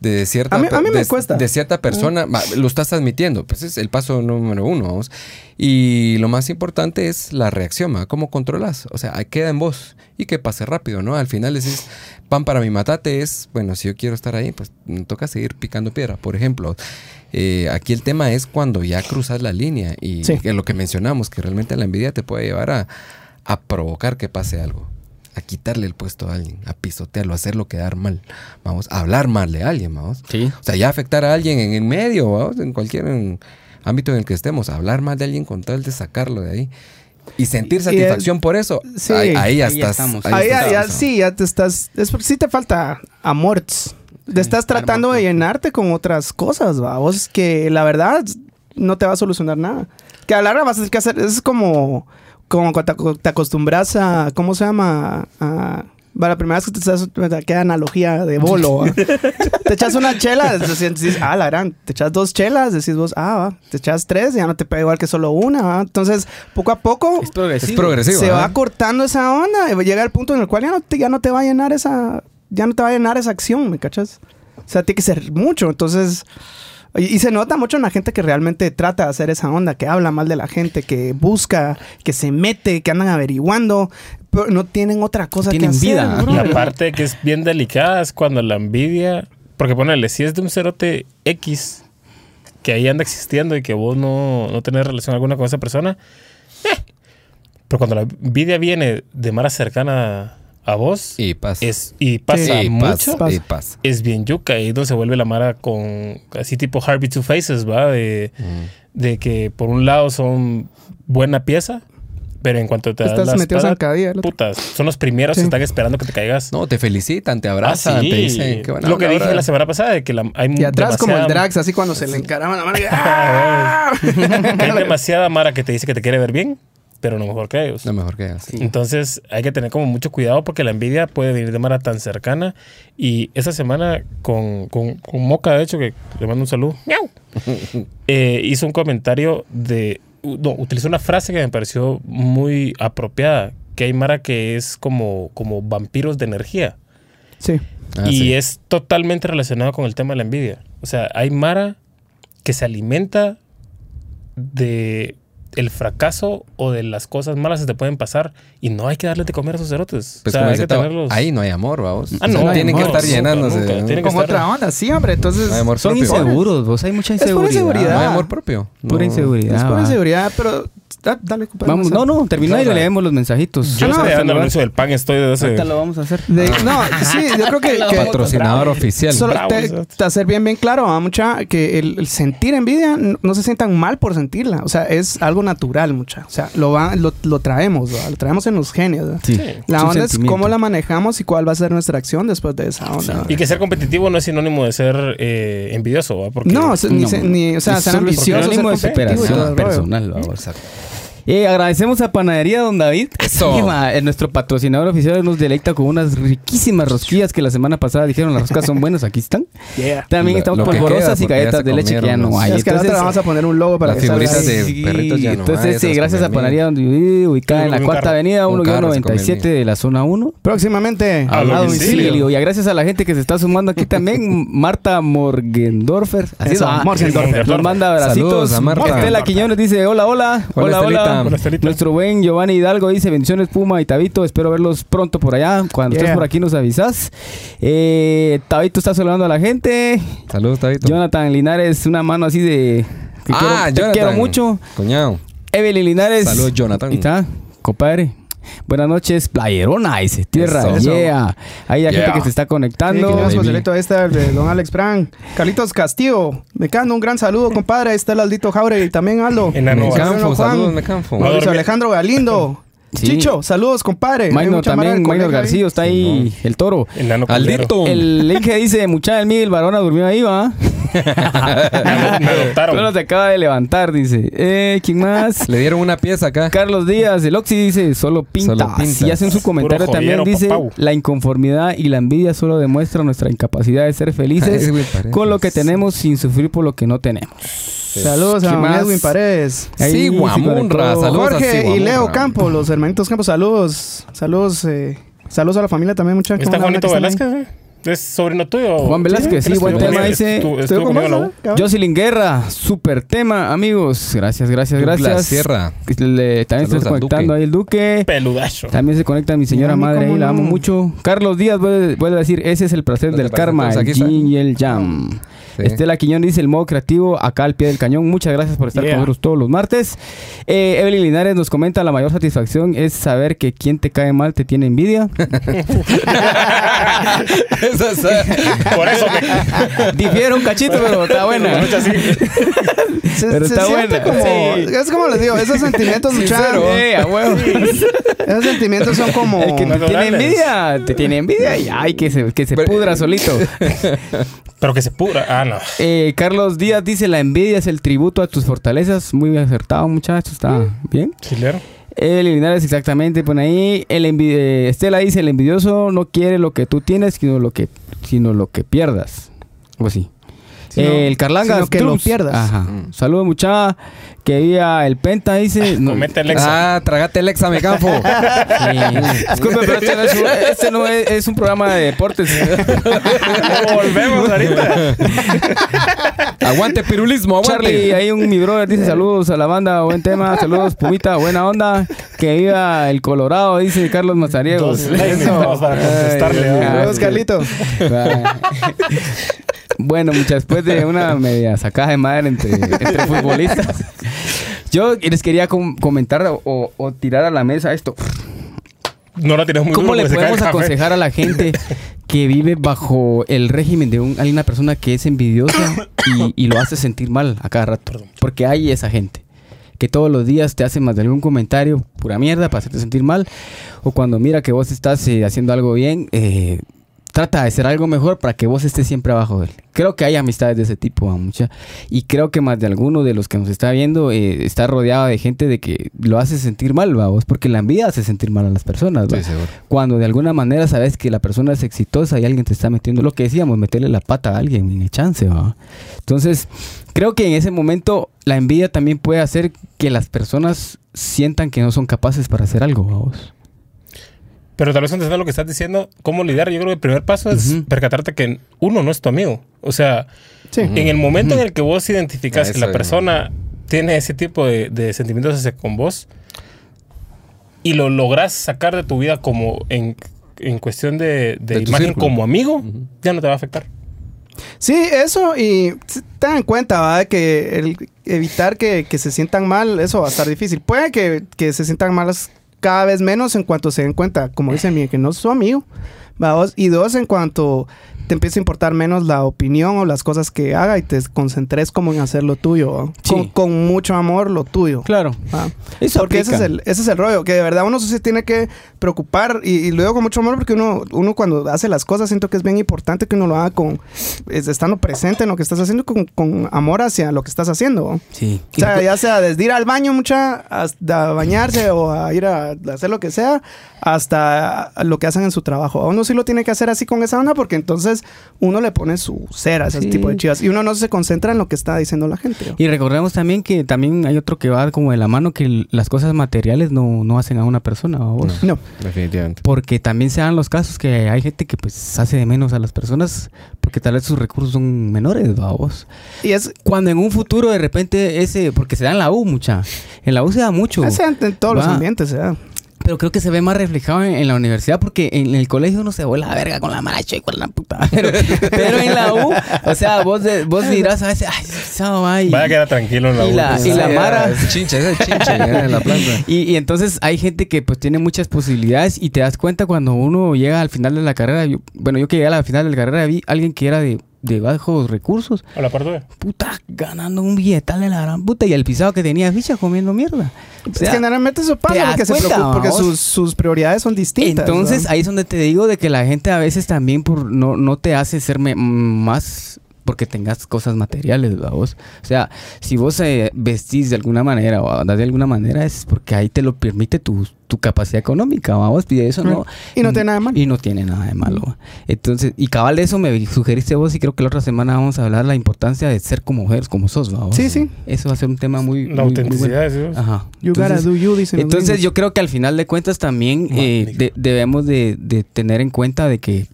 de cierta, A mí- a mí me de, cuesta. de cierta persona, lo estás admitiendo, pues es el paso número uno, vamos. Y lo más importante es la reacción, ¿va? ¿cómo controlas? O sea, queda en vos y que pase rápido, ¿no? Al final decís, pan para mi matate es, bueno, si yo quiero estar ahí, pues me toca seguir picando piedra. Por ejemplo, eh, aquí el tema es cuando ya cruzas la línea y Sí. que lo que mencionamos, que realmente la envidia te puede llevar a, a provocar que pase algo, a quitarle el puesto a alguien, a pisotearlo, a hacerlo quedar mal, vamos, a hablar mal de alguien, vamos. Sí. O sea, ya afectar a alguien en el medio, vamos, en cualquier en- ámbito en el que estemos, hablar mal de alguien con tal de sacarlo de ahí. Y sentir Y satisfacción por eso. sí, ahí, ahí ya ahí ya estás. estamos. Ahí estás ya, avanzando. sí, ya te estás. Es sí te falta amor. Te estás tratando de llenarte con otras cosas, va. Vos que la verdad no te va a solucionar nada. Que a la larga vas a tener que hacer. Es como. Como cuando te, ac- te acostumbras a. ¿Cómo se llama? A. va, la primera vez que te estás. Qué analogía de bolo. <laughs> te echas una chela, decís, ah, la gran. Te echas dos chelas, decís vos, ah, va. Te echas tres, ya no te pega igual que solo una, va. Entonces, poco a poco Es progresivo. Es progresivo. se ¿ah? va cortando esa onda y llega el punto en el cual ya no te, ya no te va a llenar esa ya no te va a llenar esa acción, ¿me cachas? O sea, tiene que ser mucho, entonces y, y se nota mucho en la gente que realmente trata de hacer esa onda, que habla mal de la gente, que busca, que se mete, que andan averiguando, pero no tienen otra cosa Tienen que hacer. vida. bro. La parte que es bien delicada es cuando la envidia. Porque ponele, si es de un cerote X que ahí anda existiendo y que vos no, no tenés relación alguna con esa persona. eh. Pero cuando la envidia viene de mara cercana a vos Y pasa. es, y pasa y mucho, pasa, y pasa. es bien yuca. Es donde se vuelve la mara con así tipo Harvey Two Faces, ¿va? De, de que por un lado son buena pieza, pero en cuanto te das Estás la metido espada, zancadilla, putas, son los primeros Sí. que están esperando que te caigas. No, te felicitan, te abrazan, Ah, sí. te dicen que Lo que dije la semana pasada de que la- hay Y atrás como el Drax, así cuando se le encaraban la y- <laughs> Ah, <laughs> hay demasiada mara que te dice que te quiere ver bien, pero no mejor que ellos. Lo mejor que hagas. Entonces hay que tener como mucho cuidado porque la envidia puede venir de mara tan cercana. Y esta semana con, con, con Moca, de hecho, que le mando un saludo, ¡miau! <laughs> Eh, hizo un comentario de... No, utilizó una frase que me pareció muy apropiada, que hay mara que es como, como vampiros de energía. Sí. Ah, y sí. es totalmente relacionado con el tema de la envidia. O sea, hay Mara que se alimenta de el fracaso o de las cosas malas que te pueden pasar y no hay que darle de comer a esos cerotes. Pues o sea, como hay que tenerlos. ahí no hay amor, vamos. Ah, no, tienen que no, estar nunca, llenándose. nunca. ¿no? Tienen que Con estar- otra onda, sí, hombre. Entonces. No hay amor Son propio. inseguros, vos hay mucha Es pura inseguridad. inseguridad. No hay amor propio. Pura No. inseguridad. Es pura va. inseguridad, pero. Da- dale. Vamos, no, no, termina y Claro. le leemos los mensajitos. Yo Ah, no, estoy dando el anuncio del pan, estoy desde hace... Ahorita lo vamos a hacer. De- no, sí, yo creo que. <laughs> que Patrocinador oficial. solo Bravo, te, hacer bien, bien claro a mucha que el, el sentir envidia no, no se sientan mal por sentirla. O sea, es algo natural, mucha. O sea, lo, va, lo, lo traemos, ¿va? lo traemos en los genios. ¿va? Sí. La Es onda es cómo la manejamos y cuál va a ser nuestra acción después de esa onda. Y que ser competitivo no es sinónimo de ser eh, envidioso, ¿va? Porque No, ni, No. se- ni- o sea, Es ser ambicioso, ser sinónimo de y superación personal. vamos. Eh, agradecemos a Panadería Don David. Eso. <laughs> Eh, nuestro patrocinador oficial nos deleita con unas riquísimas rosquillas que la semana pasada dijeron las roscas son buenas. Aquí están. Yeah. También Lo- estamos lo que polvorosas queda, y galletas de leche que ya no hay. es que le vamos a poner un logo para Las que salga figuritas ahí. de perritos ya no Entonces, hay, sí, gracias a. Panadería donde viví, ubicada en la cuarta carro. avenida, Un carro se comí a 1-97 mí. de la zona 1. Próximamente A a domicilio. Y a gracias a la gente que se está sumando aquí también, <laughs> Marta Morgendorfer. Así es, Morgendorfer. Nos manda abracitos. Estela Quiñones dice: hola. Hola, Hola, hola. Estelita. Hola, Estelita. Nuestro buen Giovanni Hidalgo dice: Bendiciones, Puma y Tabito. Espero verlos pronto por allá. Cuando estés por aquí, nos avisas. Eh, Tabito está saludando a la gente. Saludos, Tabito. Jonathan Linares, una mano así de. que ah, quiero, te Jonathan. quiero mucho. Cuñado. Evelyn Linares. Saludos, Jonathan. Ahí está, compadre. Buenas noches, Playerona, dice. Tierra, Eso. yeah. Hay gente Yeah. que se está Sí, conectando. baby. Joselito, ahí está el de don Alex Brand. Carlitos Castillo, Mecano, un gran saludo, compadre. Ahí está el Aldito Jauregui y también Aldo. Enano. Me Saludos, canfo, Juan. saludos, me canfo. No, Mauricio dormí. Alejandro Galindo. <laughs> Sí. Chicho, saludos, compadre. Maino también, Maino ahí. García, está ahí el toro. Aldito. El link que dice, mucha el Miguel Barona durmió ahí, va. Me, me adoptaron. Solo se acaba de levantar, dice. Eh, ¿quién más? <laughs> Le dieron una pieza acá. Carlos Díaz, el Oxy dice, solo pintas. Solo pintas. Y hace en su comentario Puro también, dice, papau. la inconformidad y la envidia solo demuestran nuestra incapacidad de ser felices <laughs> con lo que tenemos sin sufrir por lo que no tenemos. Saludos a ¿Quién don más? Edwin Paredes. Ahí Sí, Guamunra, saludos. a Jorge y. Leo Campos, los hermanitos Campos, saludos. Saludos, eh, saludos a la familia también, muchachos. ¿Está Juanito Velázquez? ¿Es sobrino tuyo? Juan Velázquez, sí, Él buen tema, dice. estuvo- Estuvo conmigo en la U. Jocelyn Guerra, super tema, amigos. Gracias, gracias, Douglas gracias. Sierra. Le- también se está conectando Duque. ahí el Duque. Peludacho. También se conecta mi señora madre ahí, ¿cómo la amo mucho. Carlos Díaz vuelve, vuelve a decir, ese es el placer ¿No del karma, el yin y el jam. Sí. Estela Quiñón dice el modo creativo acá al pie del cañón. Muchas gracias por estar Yeah. con nosotros todos los martes. Eh, Evelyn Linares nos comenta la mayor satisfacción es saber que quien te cae mal te tiene envidia. <laughs> Esa es- Por eso me... Difiere un cachito, pero está buena. Se, <laughs> Pero se está buena. como, Sí. es como les digo, esos sentimientos, muchachos. Eh, huevo. Esos sentimientos son como. El que te tiene envidia, te tiene envidia y ay, que se, que se Pero- pudra solito. <laughs> Pero que se pudra. Ah, no. Eh, Carlos Díaz dice, la envidia es el tributo a tus fortalezas. Muy acertado, muchachos. Está bien. Chilero. El Linares exactamente, pone ahí. El eh, Estela dice, el envidioso no quiere lo que tú tienes, sino lo que, sino lo que pierdas. O así. El Carlangas. sino que lo Trumps. pierdas. Ajá. Mm. Saludos, muchacha. Que viva el Penta, dice. <laughs> No, Comete el exa. Ah, tragate el examecanfo. <laughs> Sí. Disculpe, pero este no, es un, este no es, es un programa de deportes. <laughs> Volvemos ahorita. aguante pirulismo, aguante. Charlie, ahí un mi brother dice saludos a la banda, buen tema, saludos Pumita, buena onda, que viva el Colorado, dice Carlos Mazariegos. Dos para contestarle, ¿no? ay. Carlito. Bueno, muchas después de una <laughs> media sacada de madre entre, entre futbolistas, yo les quería com- comentar o, o tirar a la mesa esto. No la muy ¿Cómo duro le podemos aconsejar a la gente <laughs> que vive bajo el régimen de un, una persona que es envidiosa y, y lo hace sentir mal a cada rato? Porque hay esa gente que todos los días te hace más de algún comentario, pura mierda, para hacerte sentir mal. O cuando mira que vos estás eh, haciendo algo bien, eh, trata de hacer algo mejor para que vos estés siempre abajo de él. Creo que hay amistades de ese tipo, ¿va, mucha. Y creo que más de alguno de los que nos está viendo eh, está rodeado de gente de que lo hace sentir mal, ¿va? vos, porque la envidia hace sentir mal a las personas. ¿va? Sí, seguro. Cuando de alguna manera sabes que la persona es exitosa y alguien te está metiendo, lo que decíamos, meterle la pata a alguien en el chance, ¿va? Entonces, creo que en ese momento la envidia también puede hacer que las personas sientan que no son capaces para hacer algo, ¿va vos? Pero tal vez entendiendo lo que estás diciendo, cómo lidiar, yo creo que el primer paso es percatarte que uno no es tu amigo. O sea, Sí. en el momento en el que vos identificas que Eso la es, persona tiene ese tipo de, de sentimientos hacia con vos y lo logras sacar de tu vida como en, en cuestión de, de De tu imagen como amigo, ya no te va a afectar. Sí, eso y ten en cuenta, ¿va? Que el evitar que, que se sientan mal, eso va a estar difícil. Puede que, que se sientan malas cada vez menos en cuanto se den cuenta, como dice mi, que no es su amigo. ¿va? Y dos, en cuanto te empiece a importar menos la opinión o las cosas que haga y te concentres como en hacer lo tuyo, con, con mucho amor lo tuyo. Claro. Eso Porque ese es, el, ese es el rollo, que de verdad uno se tiene que preocupar y, y lo digo con mucho amor porque uno, uno cuando hace las cosas siento que es bien importante que uno lo haga con, es- estando presente en lo que estás haciendo, con, con amor hacia lo que estás haciendo. ¿no? Sí. O sea, ya sea desde ir al baño mucha, hasta bañarse o a ir a hacer lo que sea, hasta lo que hacen en su trabajo. Uno sí lo tiene que hacer así con esa onda porque entonces uno le pone su cera a ese Sí. tipo de chivas y uno no se concentra en lo que está diciendo la gente. ¿no? Y recordemos también que también hay otro que va como de la mano, que las cosas materiales no, no hacen a una persona, ¿va vos? No. Definitivamente. Porque también se dan los casos que hay gente que pues hace de menos a las personas porque tal vez sus recursos son menores, ¿va vos? Y es, Cuando en un futuro de repente ese, porque se da en la U mucha, en la U se da mucho. es en, en todos los ambientes, ¿verdad? Pero creo que se ve más reflejado en, en la universidad porque en el colegio uno se vuela la verga con la maracha y con la puta. <laughs> Pero, pero en la U, o sea, vos, de- vos mirás a veces, ay, esa va y- Vaya que era tranquilo en la y U. la- y la Mara. Es chinche, es chinche <laughs> en la planta. Y, y entonces hay gente que pues tiene muchas posibilidades y te das cuenta cuando uno llega al final de la carrera. yo- bueno, yo que llegué a la final de la carrera vi a alguien que era de, de bajos recursos. A la parte de. Puta, ganando un billetal de la gran puta y el pisado que tenía ficha comiendo mierda. O Es sea, que generalmente eso ¿te pasa porque, se cuenta, preocupa- porque sus, sus prioridades son distintas. Entonces, ¿no? ahí es donde te digo de que la gente a veces también por no, no te hace ser más porque tengas cosas materiales, ¿va vos? O sea, si vos eh, vestís de alguna manera o andás de alguna manera es porque ahí te lo permite tu, tu capacidad económica, ¿va vos? Y eso no... Y no tiene nada de malo. Y no tiene nada de malo. Entonces, y cabal de eso me sugeriste vos y creo que la otra semana vamos a hablar la importancia de ser como mujeres, como sos, ¿va vos? Sí, sí. Eso va a ser un tema muy... La muy- muy autenticidad, bueno. ¿sí? Ajá. You gotta do you, dicen entonces yo creo que al final de cuentas también eh, de- debemos de, de tener en cuenta de que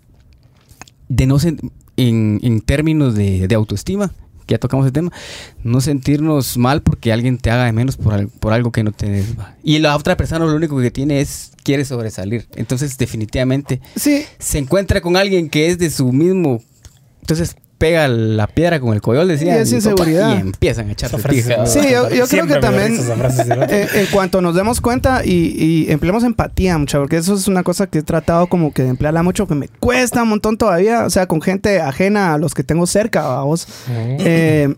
de no en, en términos de, de autoestima, que ya tocamos el tema, no sentirnos mal porque alguien te haga de menos por, por algo que no tenés. Y la otra persona lo único que tiene es quiere sobresalir. Entonces definitivamente Sí, se encuentra con alguien que es de su mismo, entonces pega la piedra con el coyol, decía. Y es inseguridad. Y empiezan a echarse Esa frase tija. se me- Sí, yo- yo creo que también-. Eh, en cuanto nos demos cuenta y, y empleemos empatía mucho, porque eso es una cosa que he tratado como que de emplearla mucho, que me cuesta un montón todavía, o sea, con gente ajena a los que tengo cerca, vamos. Eh,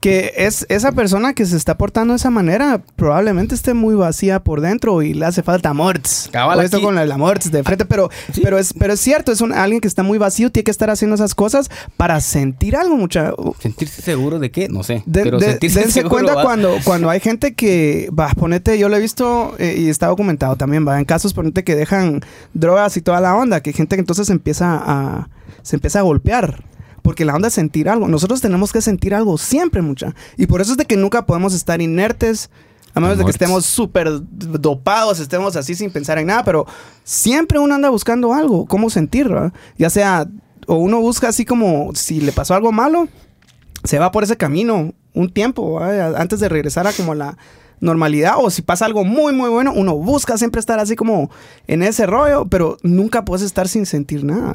que es esa persona que se está portando de esa manera probablemente esté muy vacía por dentro y le hace falta amorts. Cabal, esto con el amorts de frente, pero, Sí. pero, es, pero es cierto, es un, alguien que está muy vacío, tiene que estar haciendo esas cosas para sentir algo, mucha. Sentirse seguro de qué, no sé. De- pero de- sentirse dense seguro. cuenta ¿va? cuando, cuando hay gente que, va, ponete, yo lo he visto eh, y está documentado también, va, en casos, ponete que dejan drogas y toda la onda, que hay gente que entonces empieza a, se empieza a golpear. Porque la onda es sentir algo. Nosotros tenemos que sentir algo siempre, mucha. Y por eso es de que nunca podemos estar inertes. A menos de que estemos súper dopados, estemos así sin pensar en nada. Pero siempre uno anda buscando algo, cómo sentir, ¿verdad? Ya sea, o uno busca así como si le pasó algo malo, se va por ese camino un tiempo antes de regresar a como la normalidad o si pasa algo muy muy bueno uno busca siempre estar así como en ese rollo pero nunca puedes estar sin sentir nada.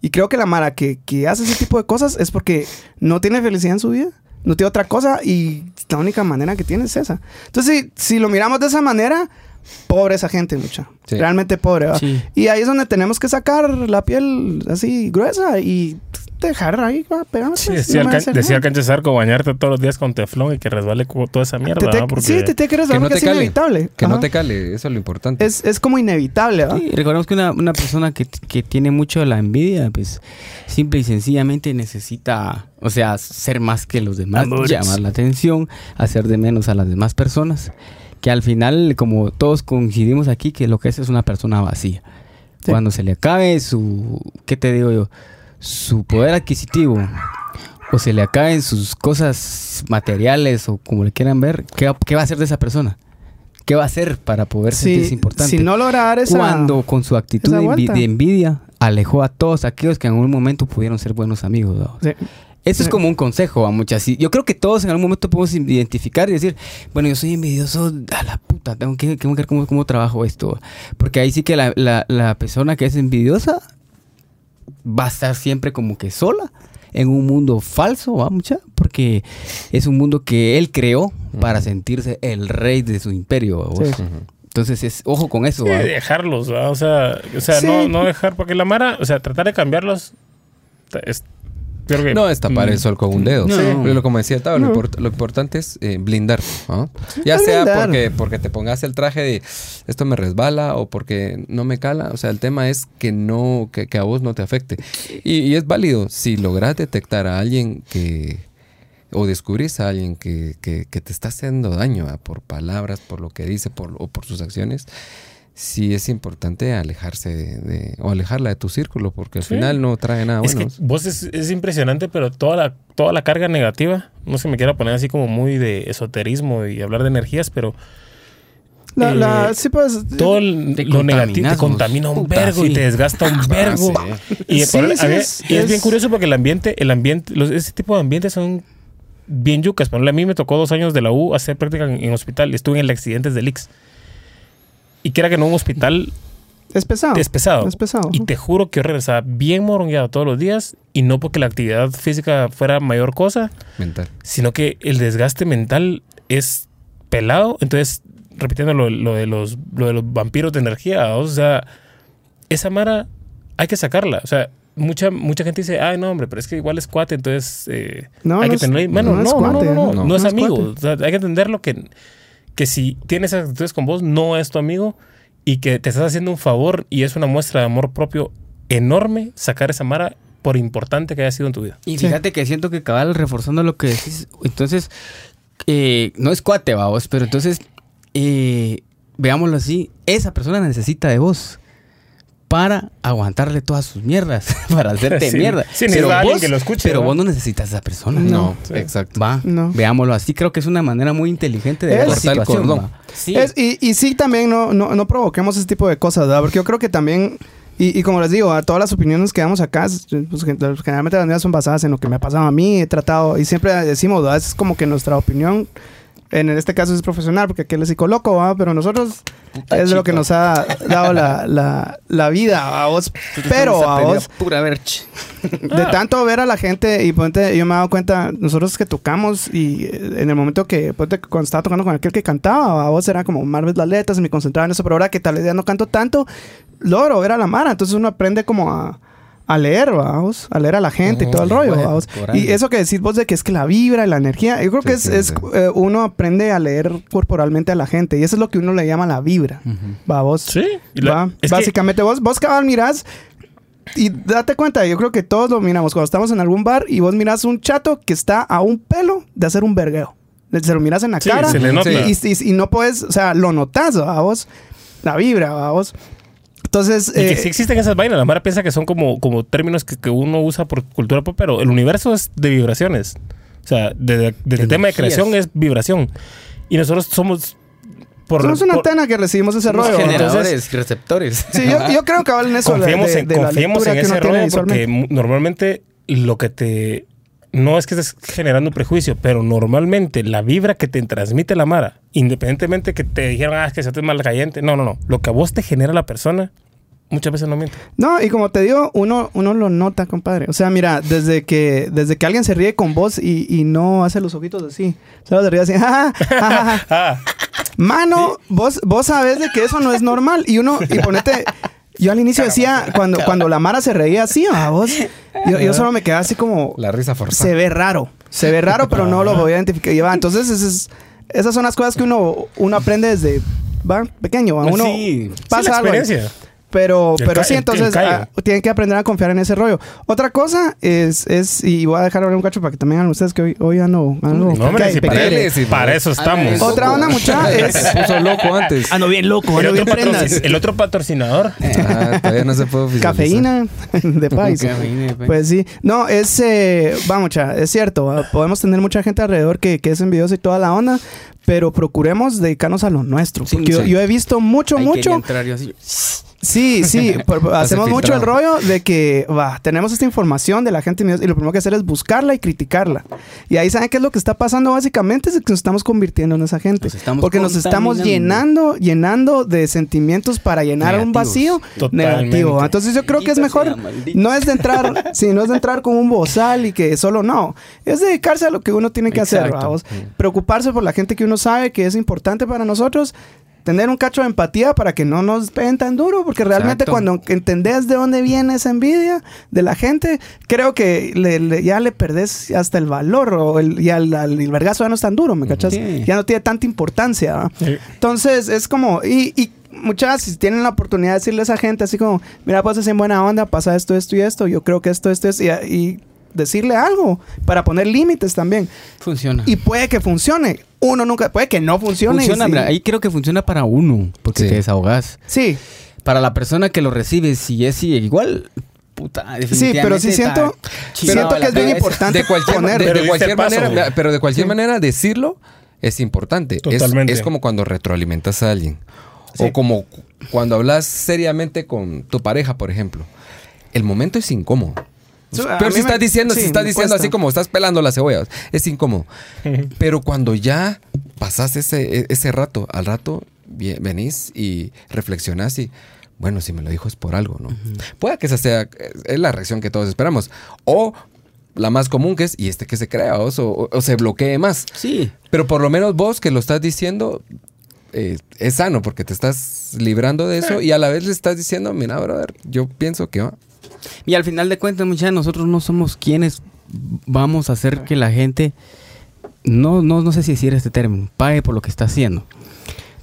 Y creo que la Mara que, que hace ese tipo de cosas es porque no tiene felicidad en su vida no tiene otra cosa y la única manera que tiene es esa. Entonces si, si lo miramos de esa manera pobre esa gente mucha. Sí. realmente pobre y ahí es donde tenemos que sacar la piel así gruesa y dejar ahí va, pegándose Sí, No decía, el, decía el canche Zarco, bañarte todos los días con teflón y que resbale toda esa mierda. Te- te- ¿no? Porque Sí, te, quieres Que dar no porque te es cale. inevitable. Que no te cale, eso es lo importante. Es, es como inevitable, ¿verdad? Sí, recordemos que una, una persona que, que tiene mucho la envidia, pues simple y sencillamente necesita, o sea, ser más que los demás, Amores. llamar la atención, hacer de menos a las demás personas, que al final, como todos coincidimos aquí, que lo que es es una persona vacía. Sí. Cuando se le acabe su, ¿qué te digo yo? Su poder adquisitivo o se le acaben sus cosas materiales o como le quieran ver, ¿qué, qué va a hacer de esa persona? ¿Qué va a hacer para poder sentirse Si, importante? si no logra dar esa... cuando con su actitud de, envi- vuelta. de envidia alejó a todos aquellos que en algún momento pudieron ser buenos amigos. ¿no? Sí. Eso es Sí. como un consejo a muchas. Yo creo que todos en algún momento podemos identificar y decir, bueno, yo soy envidioso a la puta, tengo que, tengo que ver cómo, cómo trabajo esto. Porque ahí sí que la, la- la persona que es envidiosa va a estar siempre como que sola en un mundo falso, ¿va mucha? Porque es un mundo que él creó para sentirse el rey de su imperio. ¿va vos? Sí. Ujú. Entonces, es, ojo con eso. Sí, ¿va? dejarlos, ¿va? O sea, o sea Sí. no, no dejar, porque la Mara, o sea, tratar de cambiarlos. Es, creo que- No es tapar Mm. el sol con un dedo. No. Sí. Pero como decía Tavo, No. lo, import- lo importante es eh, blindar. ¿no? Ya sea blindar. porque, porque te pongas el traje de esto me resbala o porque no me cala. O sea, el tema es que no, que, que a vos no te afecte. Y, y es válido si logras detectar a alguien que o descubrís a alguien que, que- que te está haciendo daño ¿va? por palabras, por lo que dice por, o por sus acciones. Sí es importante alejarse de, de- o alejarla de tu círculo porque al Sí. final no trae nada Es bueno. que vos es, es impresionante, pero toda la, toda la carga negativa, no se me quiera poner así como muy de esoterismo y hablar de energías, pero La, la- Eh, sí, pues... todo el- lo negativo te contamina un Puta, vergo y te desgasta un vergo. Y, Sí, por- sí, a ver, es- y es, es- bien curioso porque el ambiente, el ambiente, los, ese tipo de ambientes son bien yucas. Por ejemplo, a mí me tocó dos años de la U hacer práctica en, en hospital y estuve en el accidentes del IX. Y que era que en un hospital Es pesado. es pesado. Es pesado. Y te juro que yo regresaba bien morongueado todos los días. Y no porque la actividad física fuera mayor cosa, Mental. sino que el desgaste mental es pelado. Entonces, repitiendo lo, lo de, los, lo de los vampiros de energía, o sea, esa mara hay que sacarla. O sea, mucha, mucha gente dice, ay, no, hombre, pero es que igual es cuate, entonces eh, No, hay no que. Bueno, no no, es no, no, cuate, no, no, no. no es No es amigo. cuate. O sea, hay que entenderlo que, que si tienes esas actitudes con vos, no es tu amigo y que te estás haciendo un favor y es una muestra de amor propio enorme sacar esa mara por importante que haya sido en tu vida. Y Sí. fíjate que siento que cabal reforzando lo que decís, entonces, eh, no es cuate, vamos, pero entonces, eh, veámoslo así, esa persona necesita de vos para aguantarle todas sus mierdas, <laughs> para hacerte Sí. mierda. Sí, necesita alguien que lo escuche, Pero ¿va? vos no necesitas a esa persona. No, Sí. exacto. Va, No. veámoslo así, creo que es una manera muy inteligente de ver la Es- Cortar el situación. Sí. Es- y, y sí, también no, no, no provoquemos ese tipo de cosas, ¿verdad? Porque yo creo que también, y, y como les digo, a todas las opiniones que damos acá, es- pues, gen- generalmente las mías son basadas en lo que me ha pasado a mí, he tratado, y siempre decimos, ¿verdad? Es como que nuestra opinión, en este caso es profesional, porque aquel es psicólogo, ¿verdad? Pero nosotros es lo que nos ha dado la, la, la vida a vos. Pero a vos, Pura verch. de tanto ver a la gente y ponte, yo me he dado cuenta, nosotros que tocamos y eh, en el momento que, ponte, cuando estaba tocando con aquel que cantaba, a vos era como Marvel las letras y me concentraba en eso, pero ahora que tal vez ya no canto tanto, logro ver a la Mara, entonces uno aprende como a, a leer, vamos, a leer a la gente y todo el rollo, vamos. Y eso que decís vos de que es que la vibra y la energía, yo creo Sí, que es, sí, es, sí. eh, uno aprende a leer corporalmente a la gente y eso es lo que uno le llama la vibra, va vos. Sí. Y la- Va, es que- Básicamente vos, vos cabal mirás y date cuenta, yo creo que todos lo miramos cuando estamos en algún bar y vos mirás un chato que está a un pelo de hacer un vergueo. Se lo miras en la Sí, cara se le nota. Y, y- y no puedes, o sea, lo notas a vos, la vibra a vos. Entonces, Y que eh, sí existen esas vainas. La Mara piensa que son como, como términos que, que uno usa por cultura pop, pero el universo es de vibraciones. O sea, desde desde el tema de creación es vibración. Y nosotros somos. Por, somos una por- antena que recibimos ese rollo. generadores, Entonces, receptores. sí, yo, yo creo que cabal en eso confiemos de, en, de confiemos en que ese rollo porque normalmente lo que te. No es que estés generando un prejuicio, pero normalmente la vibra que te transmite la Mara, independientemente que te dijeran, ah, es que se te es mal caliente. No, no, no. Lo que a vos te genera la persona, muchas veces no miente. No, y como te digo, uno, uno lo nota, compadre. O sea, mira, desde que, desde que alguien se ríe con vos y, y no hace los ojitos así, solo se ríe así, <laughs> "Ja, ja, ja, ja, ja". <laughs> Ah, Mano, vos, vos sabes de que eso no es normal. Y uno, y ponete. Yo al inicio decía, cuando, cuando la Mara se reía así, a vos, yo, yo solo me quedaba así como. La risa forzada. Se ve raro. Se ve raro, pero no lo voy a identificar. Y va, entonces, esas son las cosas que uno, uno aprende desde va, pequeño. va, Uno Sí, sí, pasa sí, la algo. Pero, pero sí, entonces ah, tienen que aprender a confiar en ese rollo. Otra cosa es, es y voy a dejar hablar un cacho para que también hagan ustedes que hoy, hoy ando, ando No, hombre, si para, sí, para eso estamos. Ah, Otra onda, mucha, es... Se puso loco antes. Ando bien loco, el, ando otro bien prendas. patrocin- el otro patrocinador. Ah, todavía no se puede. <laughs> Cafeína de país. Cafeína, pues. Pues sí. No, es... Eh, va, mucha, es cierto. va, Podemos tener mucha gente alrededor que, que es envidiosa y toda la onda, pero procuremos dedicarnos a lo nuestro. Sí, porque yo, sí. yo he visto mucho, mucho... entrar yo así. Sí, sí, <laughs> hacemos mucho el rollo de que, va, tenemos esta información de la gente y lo primero que hacer es buscarla y criticarla. Y ahí saben qué es lo que está pasando básicamente, es que nos estamos convirtiendo en esa gente. Nos porque nos estamos llenando, llenando de sentimientos para llenar un Negativos. vacío Totalmente. negativo. Entonces yo creo que es mejor, no es de entrar, <laughs> sí, no es de entrar con un bozal y que solo no, es dedicarse a lo que uno tiene que hacer, Exacto. vamos. Preocuparse por la gente que uno sabe que es importante para nosotros. Tener un cacho de empatía para que no nos peguen tan duro, porque realmente Exacto. cuando entendés de dónde viene esa envidia de la gente, creo que le- le- ya le perdés hasta el valor o el, ya el, el, el vergazo ya no es tan duro, ¿me cachas? Sí. Ya no tiene tanta importancia. Entonas es como, y, y muchas, si tienen la oportunidad de decirle a esa gente así como, mira, pues en buena onda, pasa esto, esto y esto, yo creo que esto, esto es, y, y decirle algo para poner límites también. Funciona. Y puede que funcione. Uno nunca, puede que no funcione. y funciona, sí. mira, ahí creo que funciona para uno, porque Sí. te desahogas. Sí, Para la persona que lo recibe, si es igual, puta, sí, pero sí siento, siento que es bien importante de cualquier, poner. de, Pero de diste cualquier el paso. manera, pero de cualquier manera decirlo es importante. Es- Totalmente. Es, como cuando retroalimentas a alguien. Sí. O como cu- cuando hablas seriamente con tu pareja, por ejemplo. El momento es incómodo. Pero si estás diciendo, sí, si estás diciendo cuesta. así como estás pelando las cebollas, es incómodo. <laughs> Pero cuando ya pasas ese, e- ese rato, al rato venís y reflexionás y, bueno, si me lo dijo es por algo, ¿no? Puede que esa sea, es la reacción que todos esperamos. O la más común que es, y este que se crea, o, o- o se bloquee más. Sí. Pero por lo menos vos que lo estás diciendo, eh, es sano porque te estás librando de eso y a la vez le estás diciendo, mira, brother, yo pienso que... ah, Y al final de cuentas, muchachos, nosotros no somos quienes vamos a hacer que la gente, no, no, no sé si decir este término, pague por lo que está haciendo.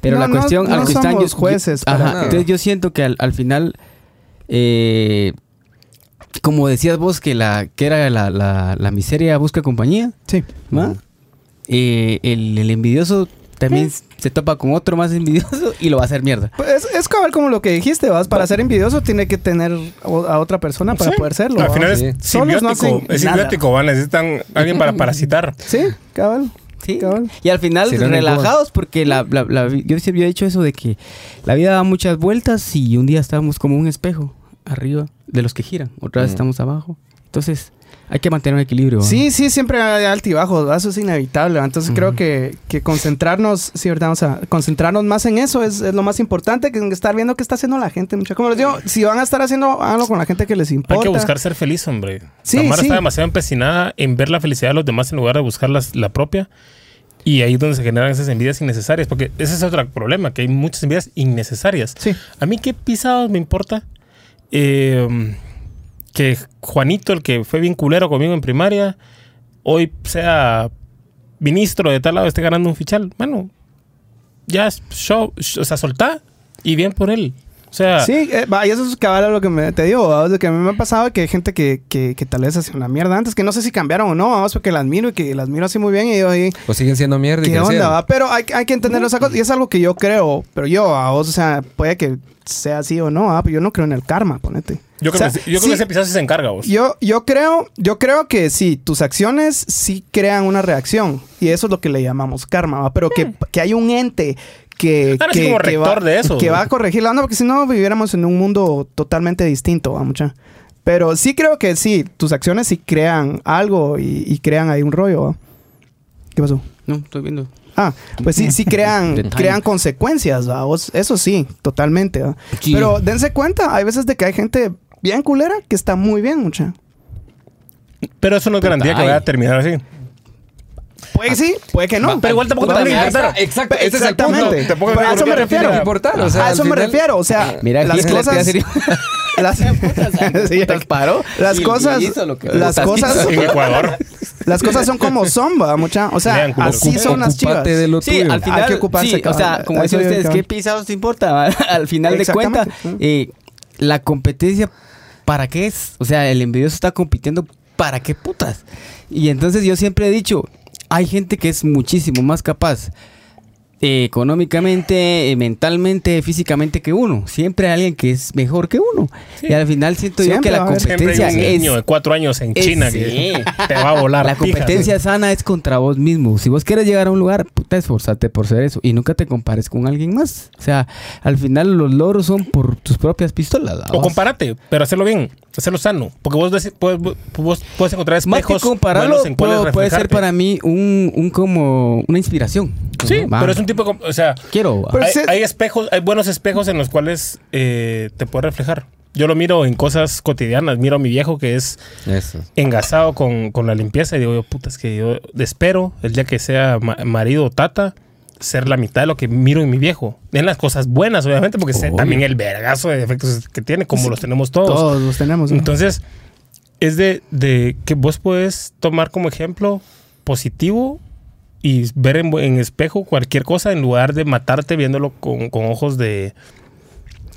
Pero No, la no- cuestión, no al que están, somos yo- jueces yo- ajá, entonces yo siento que al, al final, eh, como decías vos, que la que era la, la- la miseria busca compañía, Sí. ¿va? Eh, el, el envidioso también se topa con otro más envidioso y lo va a hacer mierda. Pues es, es cabal como lo que dijiste, vas. Para ser envidioso tiene que tener a otra persona para Sí. poder serlo. Al final es Solos no simbiótico. hacen es simbiótico, van. Necesitan alguien para <laughs> parasitar. Sí, cabal. Sí. Cabal. Y al final Sí, no, no, relajados porque la, la- la yo siempre he dicho eso de que la vida da muchas vueltas y un día estamos como un espejo arriba de los que giran, otra vez Mm. estamos abajo. Entonces hay que mantener un equilibrio. Sí, sí, siempre hay altibajos, eso es inevitable. Entonces creo que, que concentrarnos, sí, verdad, o sea, concentrarnos más en eso es, es lo más importante que en estar viendo qué está haciendo la gente. Mucha. Como les digo, si van a estar haciendo algo con la gente que les importa. Hay que buscar ser feliz, hombre. Sí, la Mara sí. está demasiado empecinada en ver la felicidad de los demás en lugar de buscar las- la propia. Y ahí es donde se generan esas envidias innecesarias. Porque ese es otro problema, que hay muchas envidias innecesarias. Sí. A mí qué pisados me importa eh, que Juanito, el que fue bien culero conmigo en primaria, hoy sea ministro de tal lado, esté ganando un fichal. Bueno, ya, show, o sea, soltá y bien por él. Sea, Sí, eh, va, y eso es cabal a lo que me, te digo, ¿va? de que a mí me ha pasado que hay gente que, que, que tal vez hacía una mierda antes, que no sé si cambiaron o no, vamos, porque las miro y que las miro así muy bien y yo ahí, Pues siguen siendo mierda y ¿qué onda? va? Pero hay, hay que entender esa cosa, y es algo que yo creo, pero yo, a vos, o sea, puede que sea así o no, ¿va? pero yo no creo en el karma, ponete. yo creo, O sea, que, yo creo sí, que ese episodio se encarga, vos. Yo, yo creo, yo creo que sí, tus acciones sí crean una reacción. Y eso es lo que le llamamos karma, ¿va? Pero que, que hay un ente que, Ah, no, que, como que rector va, de eso. que va a corregir la onda, porque si no viviéramos en un mundo totalmente distinto, ¿va? Mucha. Pero sí creo que sí, tus acciones sí crean algo y, y crean ahí un rollo, ¿va? ¿Qué pasó? No, estoy viendo. Ah, pues sí, sí <laughs> crean, crean consecuencias, ¿va? Vos- Eso sí, totalmente, ¿va? Sí. Pero dense cuenta, hay veces de que hay gente bien culera que está muy bien, mucha. Pero eso no es garantía que Ay. vaya a terminar así. Puede que sí, puede que no. Pero igual tampoco te Va, van a intentar. Exacto, ese es el punto. Exactamente. Te pongo Pero a eso me refiero. mira. importar, o sea, a eso me refiero. O sea, Mira, las cosas. <laughs> Las, <laughs> <laughs> Sí, cosas. las cosas. En Ecuador. Las cosas son como son, va, mucha. O sea, así son las chivas. De lo Sí, tuyo. al final, Hay que ocuparse, sí, o sea, como dicen ustedes. ¿qué pisados te importa? Al final de cuentas, eh, la competencia, ¿para qué es? O sea, el envidioso está compitiendo, ¿para qué putas? Y entonces yo siempre he dicho, hay gente que es muchísimo más capaz eh, económicamente, eh, mentalmente, físicamente que uno. Siempre hay alguien que es mejor que uno. Y al final siento yo Siempre que la competencia un es... niño de cuatro años en es- China sí. que <laughs> te va a volar. La pijas. competencia sana es contra vos mismo. Si vos quieres llegar a un lugar, puta, esforzate por ser eso. Y nunca te compares con alguien más. O sea, al final los logros son por tus propias pistolas. ¿va? O Vos- compárate, pero hacerlo bien, hacerlo sano. Porque vos, deci- puedes, vos puedes encontrar Más espejos que compararlo, en puedo- puede ser para mí un, un como una inspiración. Sí, Va, pero es un tipo de... com- O sea, Quiero. Pero hay, espejos, hay buenos espejos en los cuales eh, te puedes reflejar. Yo lo miro en cosas cotidianas. Miro a mi viejo que es Eso. engasado con, con la limpieza y digo, yo, puta, es que yo espero el día que sea ma- marido o tata ser la mitad de lo que miro en mi viejo. En las cosas buenas, obviamente, porque sé también el vergazo de defectos que tiene, como los tenemos todos. Todos los tenemos. ¿no? Entonces, es de, de que vos puedes tomar como ejemplo positivo y ver en, en espejo cualquier cosa en lugar de matarte viéndolo con, con ojos de...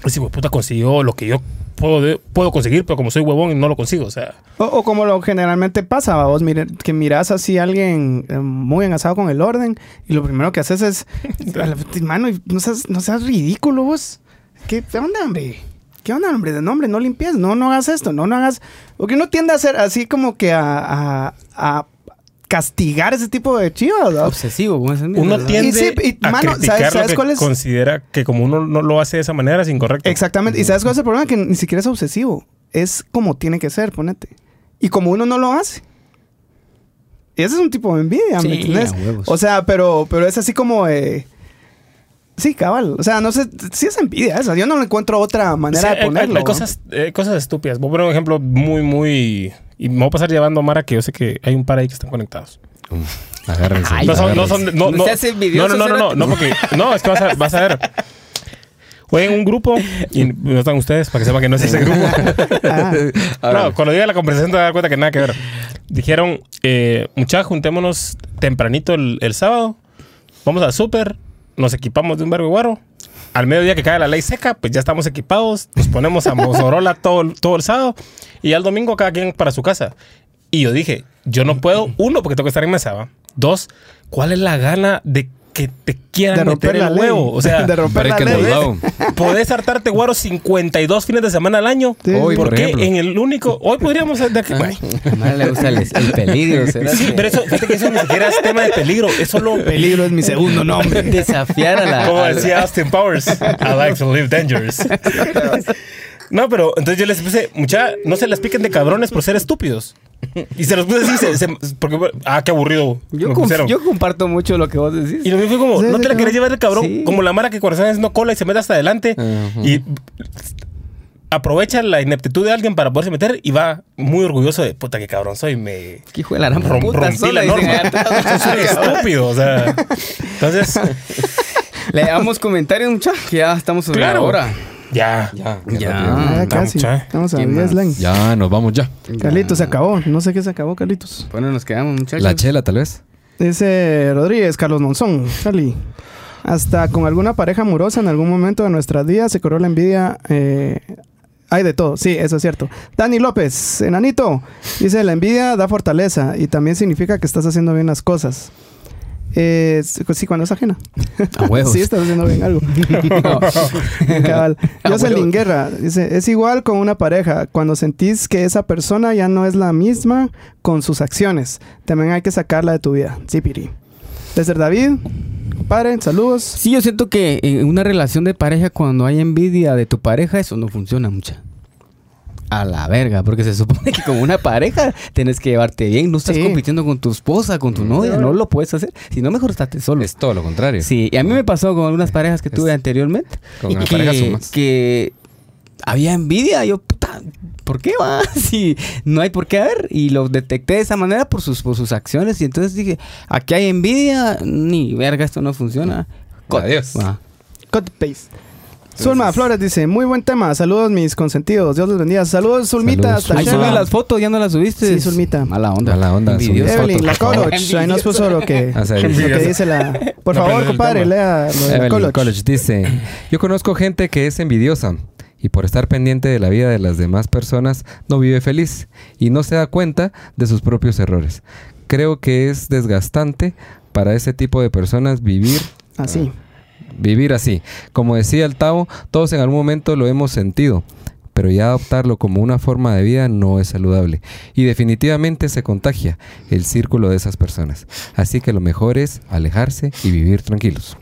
Si puta consiguió lo que yo puedo, puedo conseguir, pero como soy huevón no lo consigo. O sea, O, como lo generalmente pasa, vos que miras así a alguien eh, muy engasado con el orden y lo primero que haces es, mano, no seas, no seas ridículo vos. ¿Qué, onda, hombre? ¿Qué onda, hombre? De nombre, no limpies, no, no hagas esto, no, no hagas... Porque uno tiende a hacer así como que a castigar ese tipo de chivas, ¿va? Obsesivo esas uno tiende Y sí, y, a mano, criticar ¿sabes- lo sabes que cuál es? considera que como uno no lo hace de esa manera es incorrecto. Exactamente. ¿Y sabes cuál es el problema? Que ni siquiera es obsesivo. Es como tiene que ser, ponete. Y como uno no lo hace. Y ese es un tipo de envidia, Sí, ¿me entiendes? O sea, pero, pero es así como... eh, Sí, cabal. O sea, no sé, sí es envidia esa. Yo no le encuentro otra manera Sí, de hay- hay, ponerlo. hay cosas, eh, cosas estúpidas. Voy a poner un ejemplo muy, muy... Y me voy a pasar llevando a Mara que yo sé que hay un par ahí que están conectados. <laughs> Agárrense. Ay, no son, no son, no, No no, seas envidioso, no, no, no, no, porque, no, es que vas a, vas a ver. Fue en un grupo y no están ustedes para que sepan que no es ese grupo. <laughs> Ah, no, cuando diga la conversación te vas a dar cuenta que nada que ver. Dijeron, eh, muchachos, juntémonos tempranito el, el sábado, vamos al súper, nos equipamos de un verbo guaro. Al mediodía que cae la ley seca, pues ya estamos equipados, nos ponemos a Mozorola <laughs> todo, el- todo el sábado y ya el domingo cada quien para su casa. Y yo dije, yo no puedo, uno, porque tengo que estar en mesa, ¿va? Dos, ¿cuál es la gana de que te quieran de romper meter la el ley. huevo? O sea, <laughs> de romper la break ley. Podés hartarte guaro 52 fines de semana al año. Sí. Hoy, ¿Por, por qué ejemplo. en el único? Hoy podríamos de aquí. Bueno, <laughs> Madre, le gusta el, el peligro. ¿será sí, que- pero eso, fíjate que eso ni siquiera es tema de peligro. Es solo Peligro es mi segundo nombre. Desafiar a la. Como decía Austin Powers, I like to live dangerous. No, pero entonces yo les puse, mucha, no se les piquen de cabrones por ser estúpidos. Y se los puse así, se- se- porque, ah, qué aburrido. yo, comparto mucho lo que vos decís. Y lo mío fue como, no te la querés llevar el cabrón, Sí. como la mara que corazón es no cola y se mete hasta adelante y aprovecha la ineptitud de alguien para poderse meter y va muy orgulloso de puta que cabrón soy, me ¿Qué hijo de la rom- puta rompí sola, la norma. <laughs> Soy <laughs> estúpido, o sea. <laughs> Entonces, Le damos comentarios, muchachos, que ya estamos sobre Claro. la hora. Ya. Ya, Ya. ya. Vamos, casi. Estamos a ¿Qué 10 más? len. Ya, nos vamos ya. Carlitos, se acabó. No sé qué se acabó, Carlitos. Bueno, nos quedamos, muchachos. La chela, tal vez. Dice Rodríguez, Carlos Monzón, Charlie. Hasta con alguna pareja amorosa en algún momento de nuestras vidas se corrió la envidia. eh, hay de todo, sí, eso es cierto. Dani López, enanito, dice: La envidia da fortaleza y también significa que estás haciendo bien las cosas. Eh, sí, cuando es ajena. A huevos. <laughs> sí, estás haciendo bien algo. <laughs> Cabal. A Jocelyn. Guerra dice: Es igual con una pareja. Cuando sentís que esa persona ya no es la misma con sus acciones, también hay que sacarla de tu vida. Sí, Piri. Desde David, padre, saludos. Sí, yo siento que en una relación de pareja, cuando hay envidia de tu pareja, eso no funciona mucha. A la verga, porque se supone que como una <laughs> pareja tienes que llevarte bien. No estás Sí. compitiendo con tu esposa, con tu novia, no lo puedes hacer. Si no, mejor estate solo. Es todo lo contrario. Sí, y a mí me pasó con algunas parejas que tuve anteriormente. Con que, pareja sumas. que había envidia. Yo, puta, ¿por qué va? <laughs> Si no hay por qué haber. Y lo detecté de esa manera por sus, por sus acciones. Y entonces dije, aquí hay envidia. Ni verga, esto no funciona. Adiós. Va. Cut paste. Zulma Flores dice, muy buen tema, saludos mis consentidos, Dios los bendiga. Saludos Zulmita, Saludos, Ahí subí las fotos, ya no las subiste. Sí, Zulmita. Mala onda. Mala onda, Evelyn, la fotos, por favor. Coloch, ahí nos puso lo que, <laughs> Ah, lo que dice la... <laughs> Por No, favor, compadre, lea lo de la Evelyn Coloch. College dice, yo conozco gente que es envidiosa y por estar pendiente de la vida de las demás personas no vive feliz y no se da cuenta de sus propios errores. Creo que es desgastante para ese tipo de personas vivir Así. Vivir así. Como decía el Tavo, todos en algún momento lo hemos sentido, pero ya adoptarlo como una forma de vida no es saludable y definitivamente se contagia el círculo de esas personas. Así que lo mejor es alejarse y vivir tranquilos.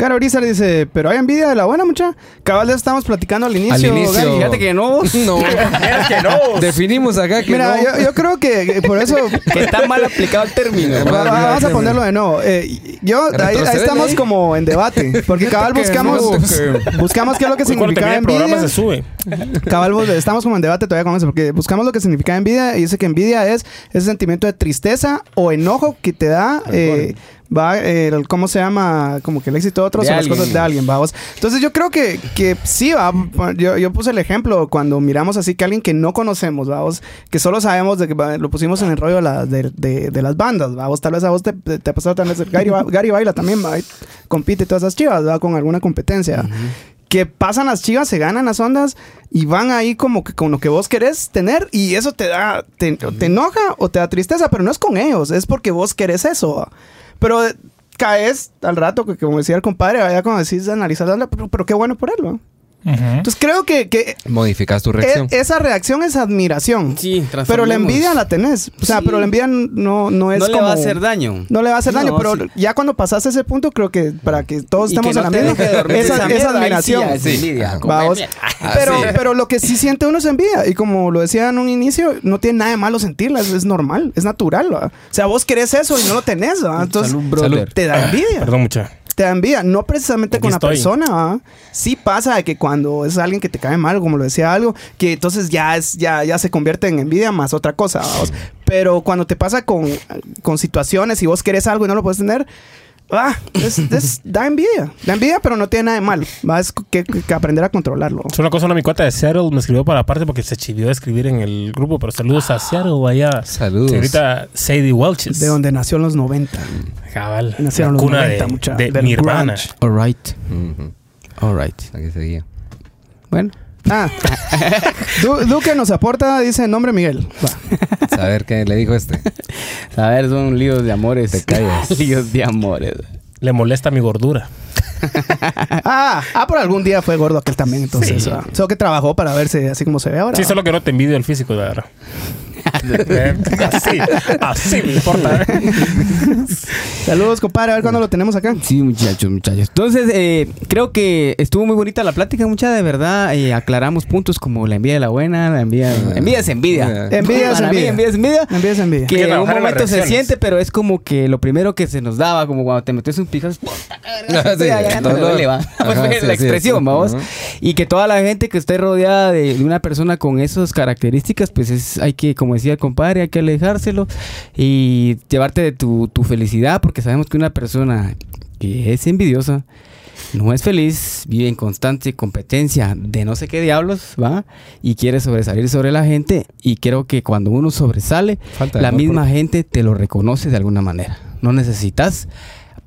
Garo Urizar dice, pero hay envidia de la buena mucha. Cabal, eso estábamos platicando al inicio. Al inicio. Gary. Fíjate que no. <laughs> No, que no. definimos acá que Mira, no. yo, yo creo que por eso... <laughs> que está mal aplicado el término. Va- va- Vamos a ponerlo de nuevo. Eh, yo, ahí, estamos ahí. como en debate. Porque <laughs> cabal buscamos, no, que- buscamos qué es lo que significa termine el programa envidia. se sube. Cabal, estamos como en debate todavía con eso, porque buscamos lo que significa envidia y dice que envidia es ese sentimiento de tristeza o enojo que te da, eh, va, el- ¿cómo se llama? Como que el éxito de otros De o las alguien. cosas de alguien, vamos. Entonces yo creo que, que sí, va, yo, yo puse el ejemplo cuando miramos así que alguien que no conocemos, vamos, que solo sabemos de que va, lo pusimos en el rollo de, la- de, de- de las bandas, vamos, tal vez a vos te, te ha pasado tal vez, Gary, Gary baila también, va, compite todas esas chivas, va, con alguna competencia que pasan las chivas, se ganan las ondas y van ahí como que con lo que vos querés tener y eso te da, te, te enoja o te da tristeza, pero no es con ellos, es porque vos querés eso. Pero eh, caes al rato, que como decía el compadre, vaya como decís, analizar, pero, pero qué bueno por él. Entonces creo que, que Modificas tu e- reacción. esa reacción es admiración. Sí, pero la envidia la tenés. O sea, Sí. pero la envidia no, no es No le como... va a hacer daño. No le va a hacer daño, pero sí. ya cuando pasaste ese punto, creo que para que todos Y que en la misma, esa, admiración. es mierda. Ah, Pero, pero lo que sí siente uno es envidia. Y como lo decía en un inicio, no tiene nada de malo sentirla. Es, es normal, es natural. ¿va? O sea, vos querés eso y no lo tenés. ¿va? Entonces, Salud, te da envidia. Perdón, mucha. Te da envidia. No precisamente Aquí con la persona, ¿ah? Sí pasa de que cuando es alguien que te cae mal, como lo decía algo, que entonces ya es, ya, ya se convierte en envidia más otra cosa. Pero cuando te pasa con, con situaciones y vos querés algo y no lo puedes tener, ah, es- es- da envidia. Da envidia, pero no tiene nada de malo. Va, es que, que aprender a controlarlo. Es una cosa, una mi cuata de Seattle me escribió para aparte porque se chivió de escribir en el grupo, pero saludos a Seattle, allá. Saludos. Señorita Sadie Welches. De donde nació en los 90. Cabal. Nacieron la los cuna 90, de, mucha- de del Nirvana. grunge. All right. All right. Aquí seguía. Bueno. Ah, <laughs> Du- Duque nos aporta, dice nombre Miguel. Va. Saber qué le dijo este. A ver, son líos de amores. Te callas. <laughs> líos de amores. Le molesta mi gordura. <laughs> Ah, ah, por algún día fue gordo aquel también, entonces. Sí. ah. Solo que trabajó para verse así como se ve ahora. Sí, solo que no te envidio el físico, la verdad. <laughs> Así, así me importa. Saludos, compadre, a ver cuándo lo tenemos acá. Sí, muchachos, muchachos. Entonces, eh, creo que estuvo muy bonita la plática, mucha de verdad. eh, aclaramos puntos como la envidia de la buena, la envidia. envidia es envidia. Ah. Envidia es envidia. envidia es envidia. Envidia es envidia. Que en un momento se siente, pero es como que lo primero que se nos daba, como cuando te metes un pijazo. Ah, la sí, expresión, vamos. Y que toda la gente que esté rodeada de, de una persona con esas características, pues es, hay que, como decía el compadre, hay que alejárselo y llevarte de tu, tu felicidad, porque sabemos que una persona que es envidiosa, no es feliz, vive en constante competencia de no sé qué diablos, ¿va? Y quiere sobresalir sobre la gente. Y creo que cuando uno sobresale, Falta la misma gente te lo reconoce de alguna manera. No necesitas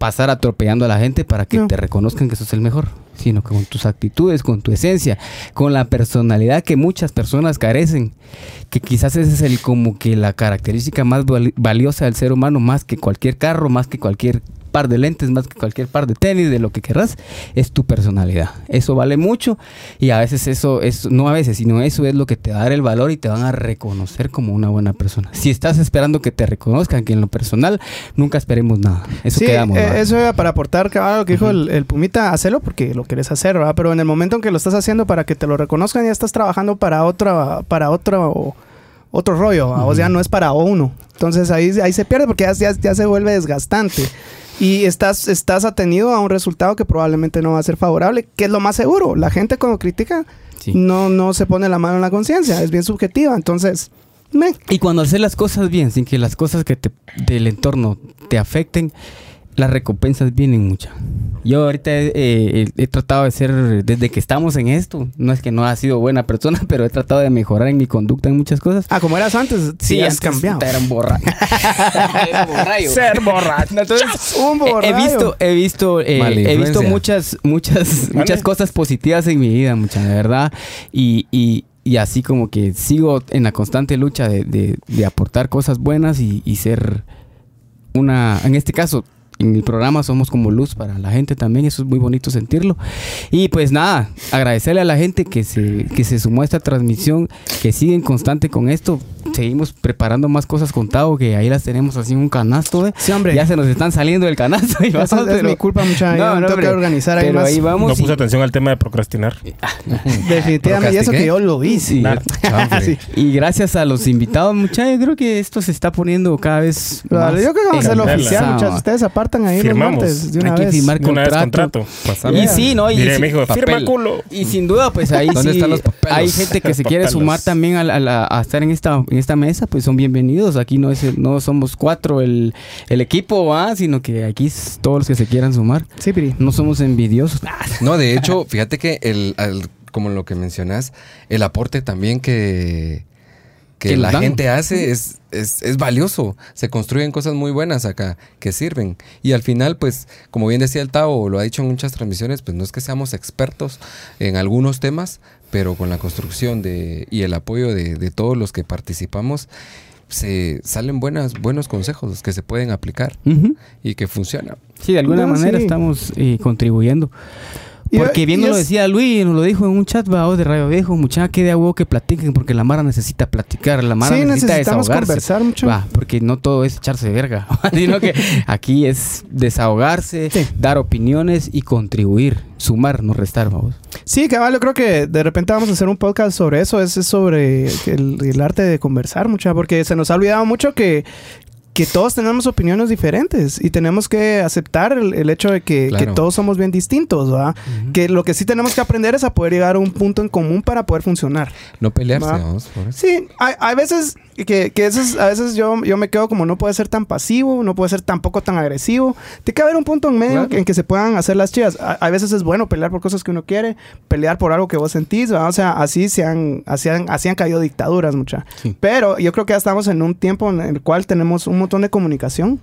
pasar atropellando a la gente para que No. te reconozcan que sos el mejor, sino que con tus actitudes, con tu esencia, con la personalidad que muchas personas carecen, que quizás esa es el como que la característica más vali- valiosa del ser humano, más que cualquier carro, más que cualquier par de lentes, más que cualquier par de tenis, de lo que querrás, es tu personalidad. Eso vale mucho y a veces eso es, no a veces, sino eso es lo que te va a dar el valor y te van a reconocer como una buena persona. Si estás esperando que te reconozcan, que en lo personal nunca esperemos nada. Eso sí, quedamos. eh, eso era para aportar cabal, lo que dijo el, el Pumita, hacelo porque lo quieres hacer, ¿verdad? Pero en el momento en que lo estás haciendo para que te lo reconozcan, ya estás trabajando para otra, para otro, otro rollo, o sea, no es para uno. Entonces ahí, ahí se pierde porque ya, ya, ya se vuelve desgastante. Y estás, estás atenido a un resultado que probablemente no va a ser favorable, que es lo más seguro. La gente cuando critica Sí. no, no se pone la mano en la conciencia, es bien subjetiva. Entonces, me, Y cuando haces las cosas bien, sin que las cosas que te, del entorno te afecten, las recompensas vienen muchas. Yo ahorita he, he- he tratado de ser, desde que estamos en esto, no es que no ha sido buena persona, <laughs> pero he tratado de mejorar en mi conducta en muchas cosas. ah, como eras antes, sí, has antes cambiado. Era un borracho. <laughs> <laughs> Borracho. Ser borracho. Entonces, Un he- he borracho. visto, he visto, eh, he visto muchas, muchas, ¿Vale? muchas cosas positivas en mi vida, muchas, de verdad. Y, y, y así como que sigo en la constante lucha de, de- de aportar cosas buenas y, y ser una, en este caso, en el programa somos como luz para la gente también, eso es muy bonito sentirlo. Y pues nada, agradecerle a la gente que se, que se sumó a esta transmisión, que siguen constante con esto. Seguimos preparando más cosas con Tavo, que ahí las tenemos así en un canasto, ¿eh? Sí, hombre. Ya se nos están saliendo del canasto. y vamos, es pero- mi culpa, mucha. No, no, tengo que hombre. organizar ahí Pero más. ahí vamos. No y- puse atención al tema de procrastinar. <laughs> Definitivamente, y eso que yo lo hice. <laughs> Sí, Claro. <laughs> Sí. Y gracias a los invitados, muchachos, creo que esto se está poniendo cada vez más yo creo que vamos a hacerlo oficial, muchachos. Ustedes ahí Firmamos. los martes de una Hay que vez. firmar Una vez contrato. contrato. Pasame. Y sí, ¿no? Y Diré papel. firma culo. Y sin duda, pues ahí ¿Dónde sí están los papeles? hay gente que se quiere Papeles. sumar también a, la- a la- a estar en esta, en esta mesa, pues son bienvenidos. Aquí no es el- no somos cuatro el, el equipo, ¿va? sino que aquí es todos los que se quieran sumar. Sí, Piri. No somos envidiosos. No, de hecho, fíjate que el, al- como lo que mencionas, el aporte también que, que, la dan. gente hace es, es, es valioso. Se construyen cosas muy buenas acá que sirven. Y al final, pues, como bien decía el Tavo, lo ha dicho en muchas transmisiones, pues no es que seamos expertos en algunos temas, pero con la construcción de, y el apoyo de, de todos los que participamos, se salen buenas, buenos consejos que se pueden aplicar y que funcionan. Sí, de alguna No, manera sí. estamos eh, contribuyendo. Porque bien nos lo decía Luis, nos lo dijo en un chat va, de Radio Viejo, muchacha, que de agua que platiquen, porque la Mara necesita platicar, la Mara Sí, necesita desahogarse. conversar mucho. Va, porque no todo es echarse de verga, <laughs> sino que aquí es desahogarse, Sí. dar opiniones y contribuir, sumar, no restar, vamos. Sí, cabal, yo creo que de repente vamos a hacer un podcast sobre eso. Ese es sobre el, el arte de conversar, mucha, porque se nos ha olvidado mucho que que todos tenemos opiniones diferentes y tenemos que aceptar el, el hecho de que, Claro. que todos somos bien distintos, ¿verdad? Que lo que sí tenemos que aprender es a poder llegar a un punto en común para poder funcionar. No pelearse, eso. Sí, hay, hay veces que, que a veces yo, yo me quedo como no puede ser tan pasivo, no puede ser tampoco tan agresivo. Tiene que haber un punto en medio Claro. en que se puedan hacer las chivas. A, a veces es bueno pelear por cosas que uno quiere, pelear por algo que vos sentís, ¿verdad? O sea, así se han, así han, así han caído dictaduras, mucha. Sí. Pero yo creo que ya estamos en un tiempo en el cual tenemos un montón de comunicación.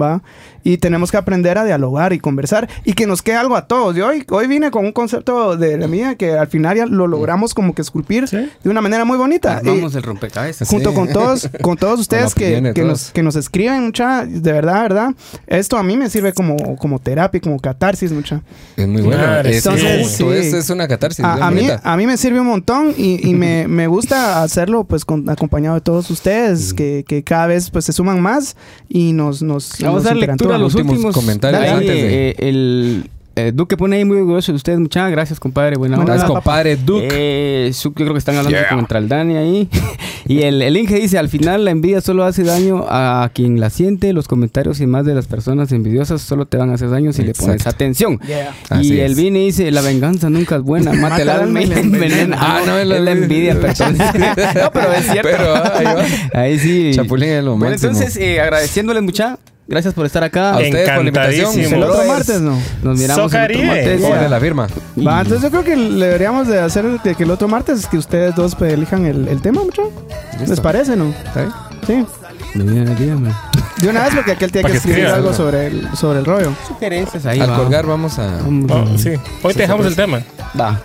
¿Va? Y tenemos que aprender a dialogar y conversar y que nos quede algo a todos. Yo hoy, hoy vine con un concepto de la mía que al final ya lo logramos como que esculpir Sí. de una manera muy bonita. Y- Vamos el rompecabezas. junto Sí. con todos, con todos <laughs> ustedes opinión que, que todos. nos, que nos escriben, mucha, de verdad, verdad. Esto a mí me sirve como, como terapia, como catarsis, mucha. Es muy bueno. Claro, entonces, sí. es, es una catarsis. A, a mí, a mí me sirve un montón y, y me, me gusta hacerlo pues con, acompañado de todos ustedes, que, que cada vez pues se suman más y nos, nos, Vamos a dar lectura a los Últimos últimos comentarios antes de- eh, el eh, Duque pone ahí muy orgulloso de ustedes. Muchas gracias, compadre. Buena. Gracias, onda, compadre Duke. Eh, yo creo que están hablando Yeah. contra el Dani ahí. <laughs> y el, el Inge dice, al final la envidia solo hace daño a quien la siente. Los comentarios y más de las personas envidiosas solo te van a hacer daño si le pones atención. Yeah. Y el. Vini dice, la venganza nunca es buena. Mata el alma y la envenena. Ah, no, es la- la envidia, perdón. <laughs> no, pero es cierto. Pero, ah, ahí. Ahí sí. Chapulín es lo Bueno, entonces, eh, agradeciéndoles mucha. Gracias por estar acá. A ustedes por la invitación. El otro martes, ¿no? Nos miramos el otro martes. De la firma. Va, entonces yo creo que le deberíamos de hacer de que el otro martes que ustedes dos pues, elijan el, el tema, mucho. ¿Les Listo. parece, no? ¿Está bien? Sí. De una vez porque aquel tiene que que escribir algo ¿no? sobre el, sobre el rollo. Sugerencias ahí. Al va. colgar vamos a... Vamos a- Oh, sí. Hoy te dejamos el tema. Va.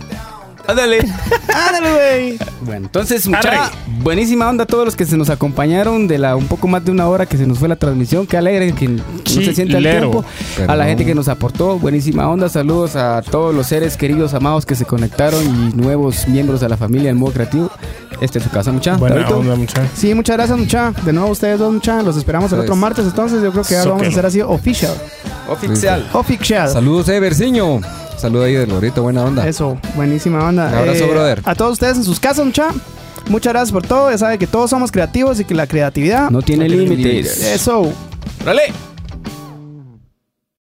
Ándale. ¡Ándale, güey! Bueno, entonces, mucha buenísima onda a todos los que se nos acompañaron de la un poco más de una hora que se nos fue la transmisión. Qué alegre que no se siente el tiempo. Pero a la gente que nos aportó, buenísima onda. Saludos a todos los seres queridos, amados que se conectaron y nuevos miembros de la familia en modo creativo. Este es su casa, mucha. Buena onda, mucha. Sí, muchas gracias, mucha. De nuevo, ustedes dos, mucha. Los esperamos el Pues. otro martes. Entonces, yo creo que ya lo vamos a hacer así oficial. Oficial. Oficial. Saludos, Everciño. Saludos ahí del Lorito, buena onda. Eso, buenísima onda. Un abrazo, brother. A todos ustedes en sus casas, mucha. Muchas gracias por todo. Ya saben que todos somos creativos y que la creatividad. No tiene No tiene límites. Eso. ¡Órale!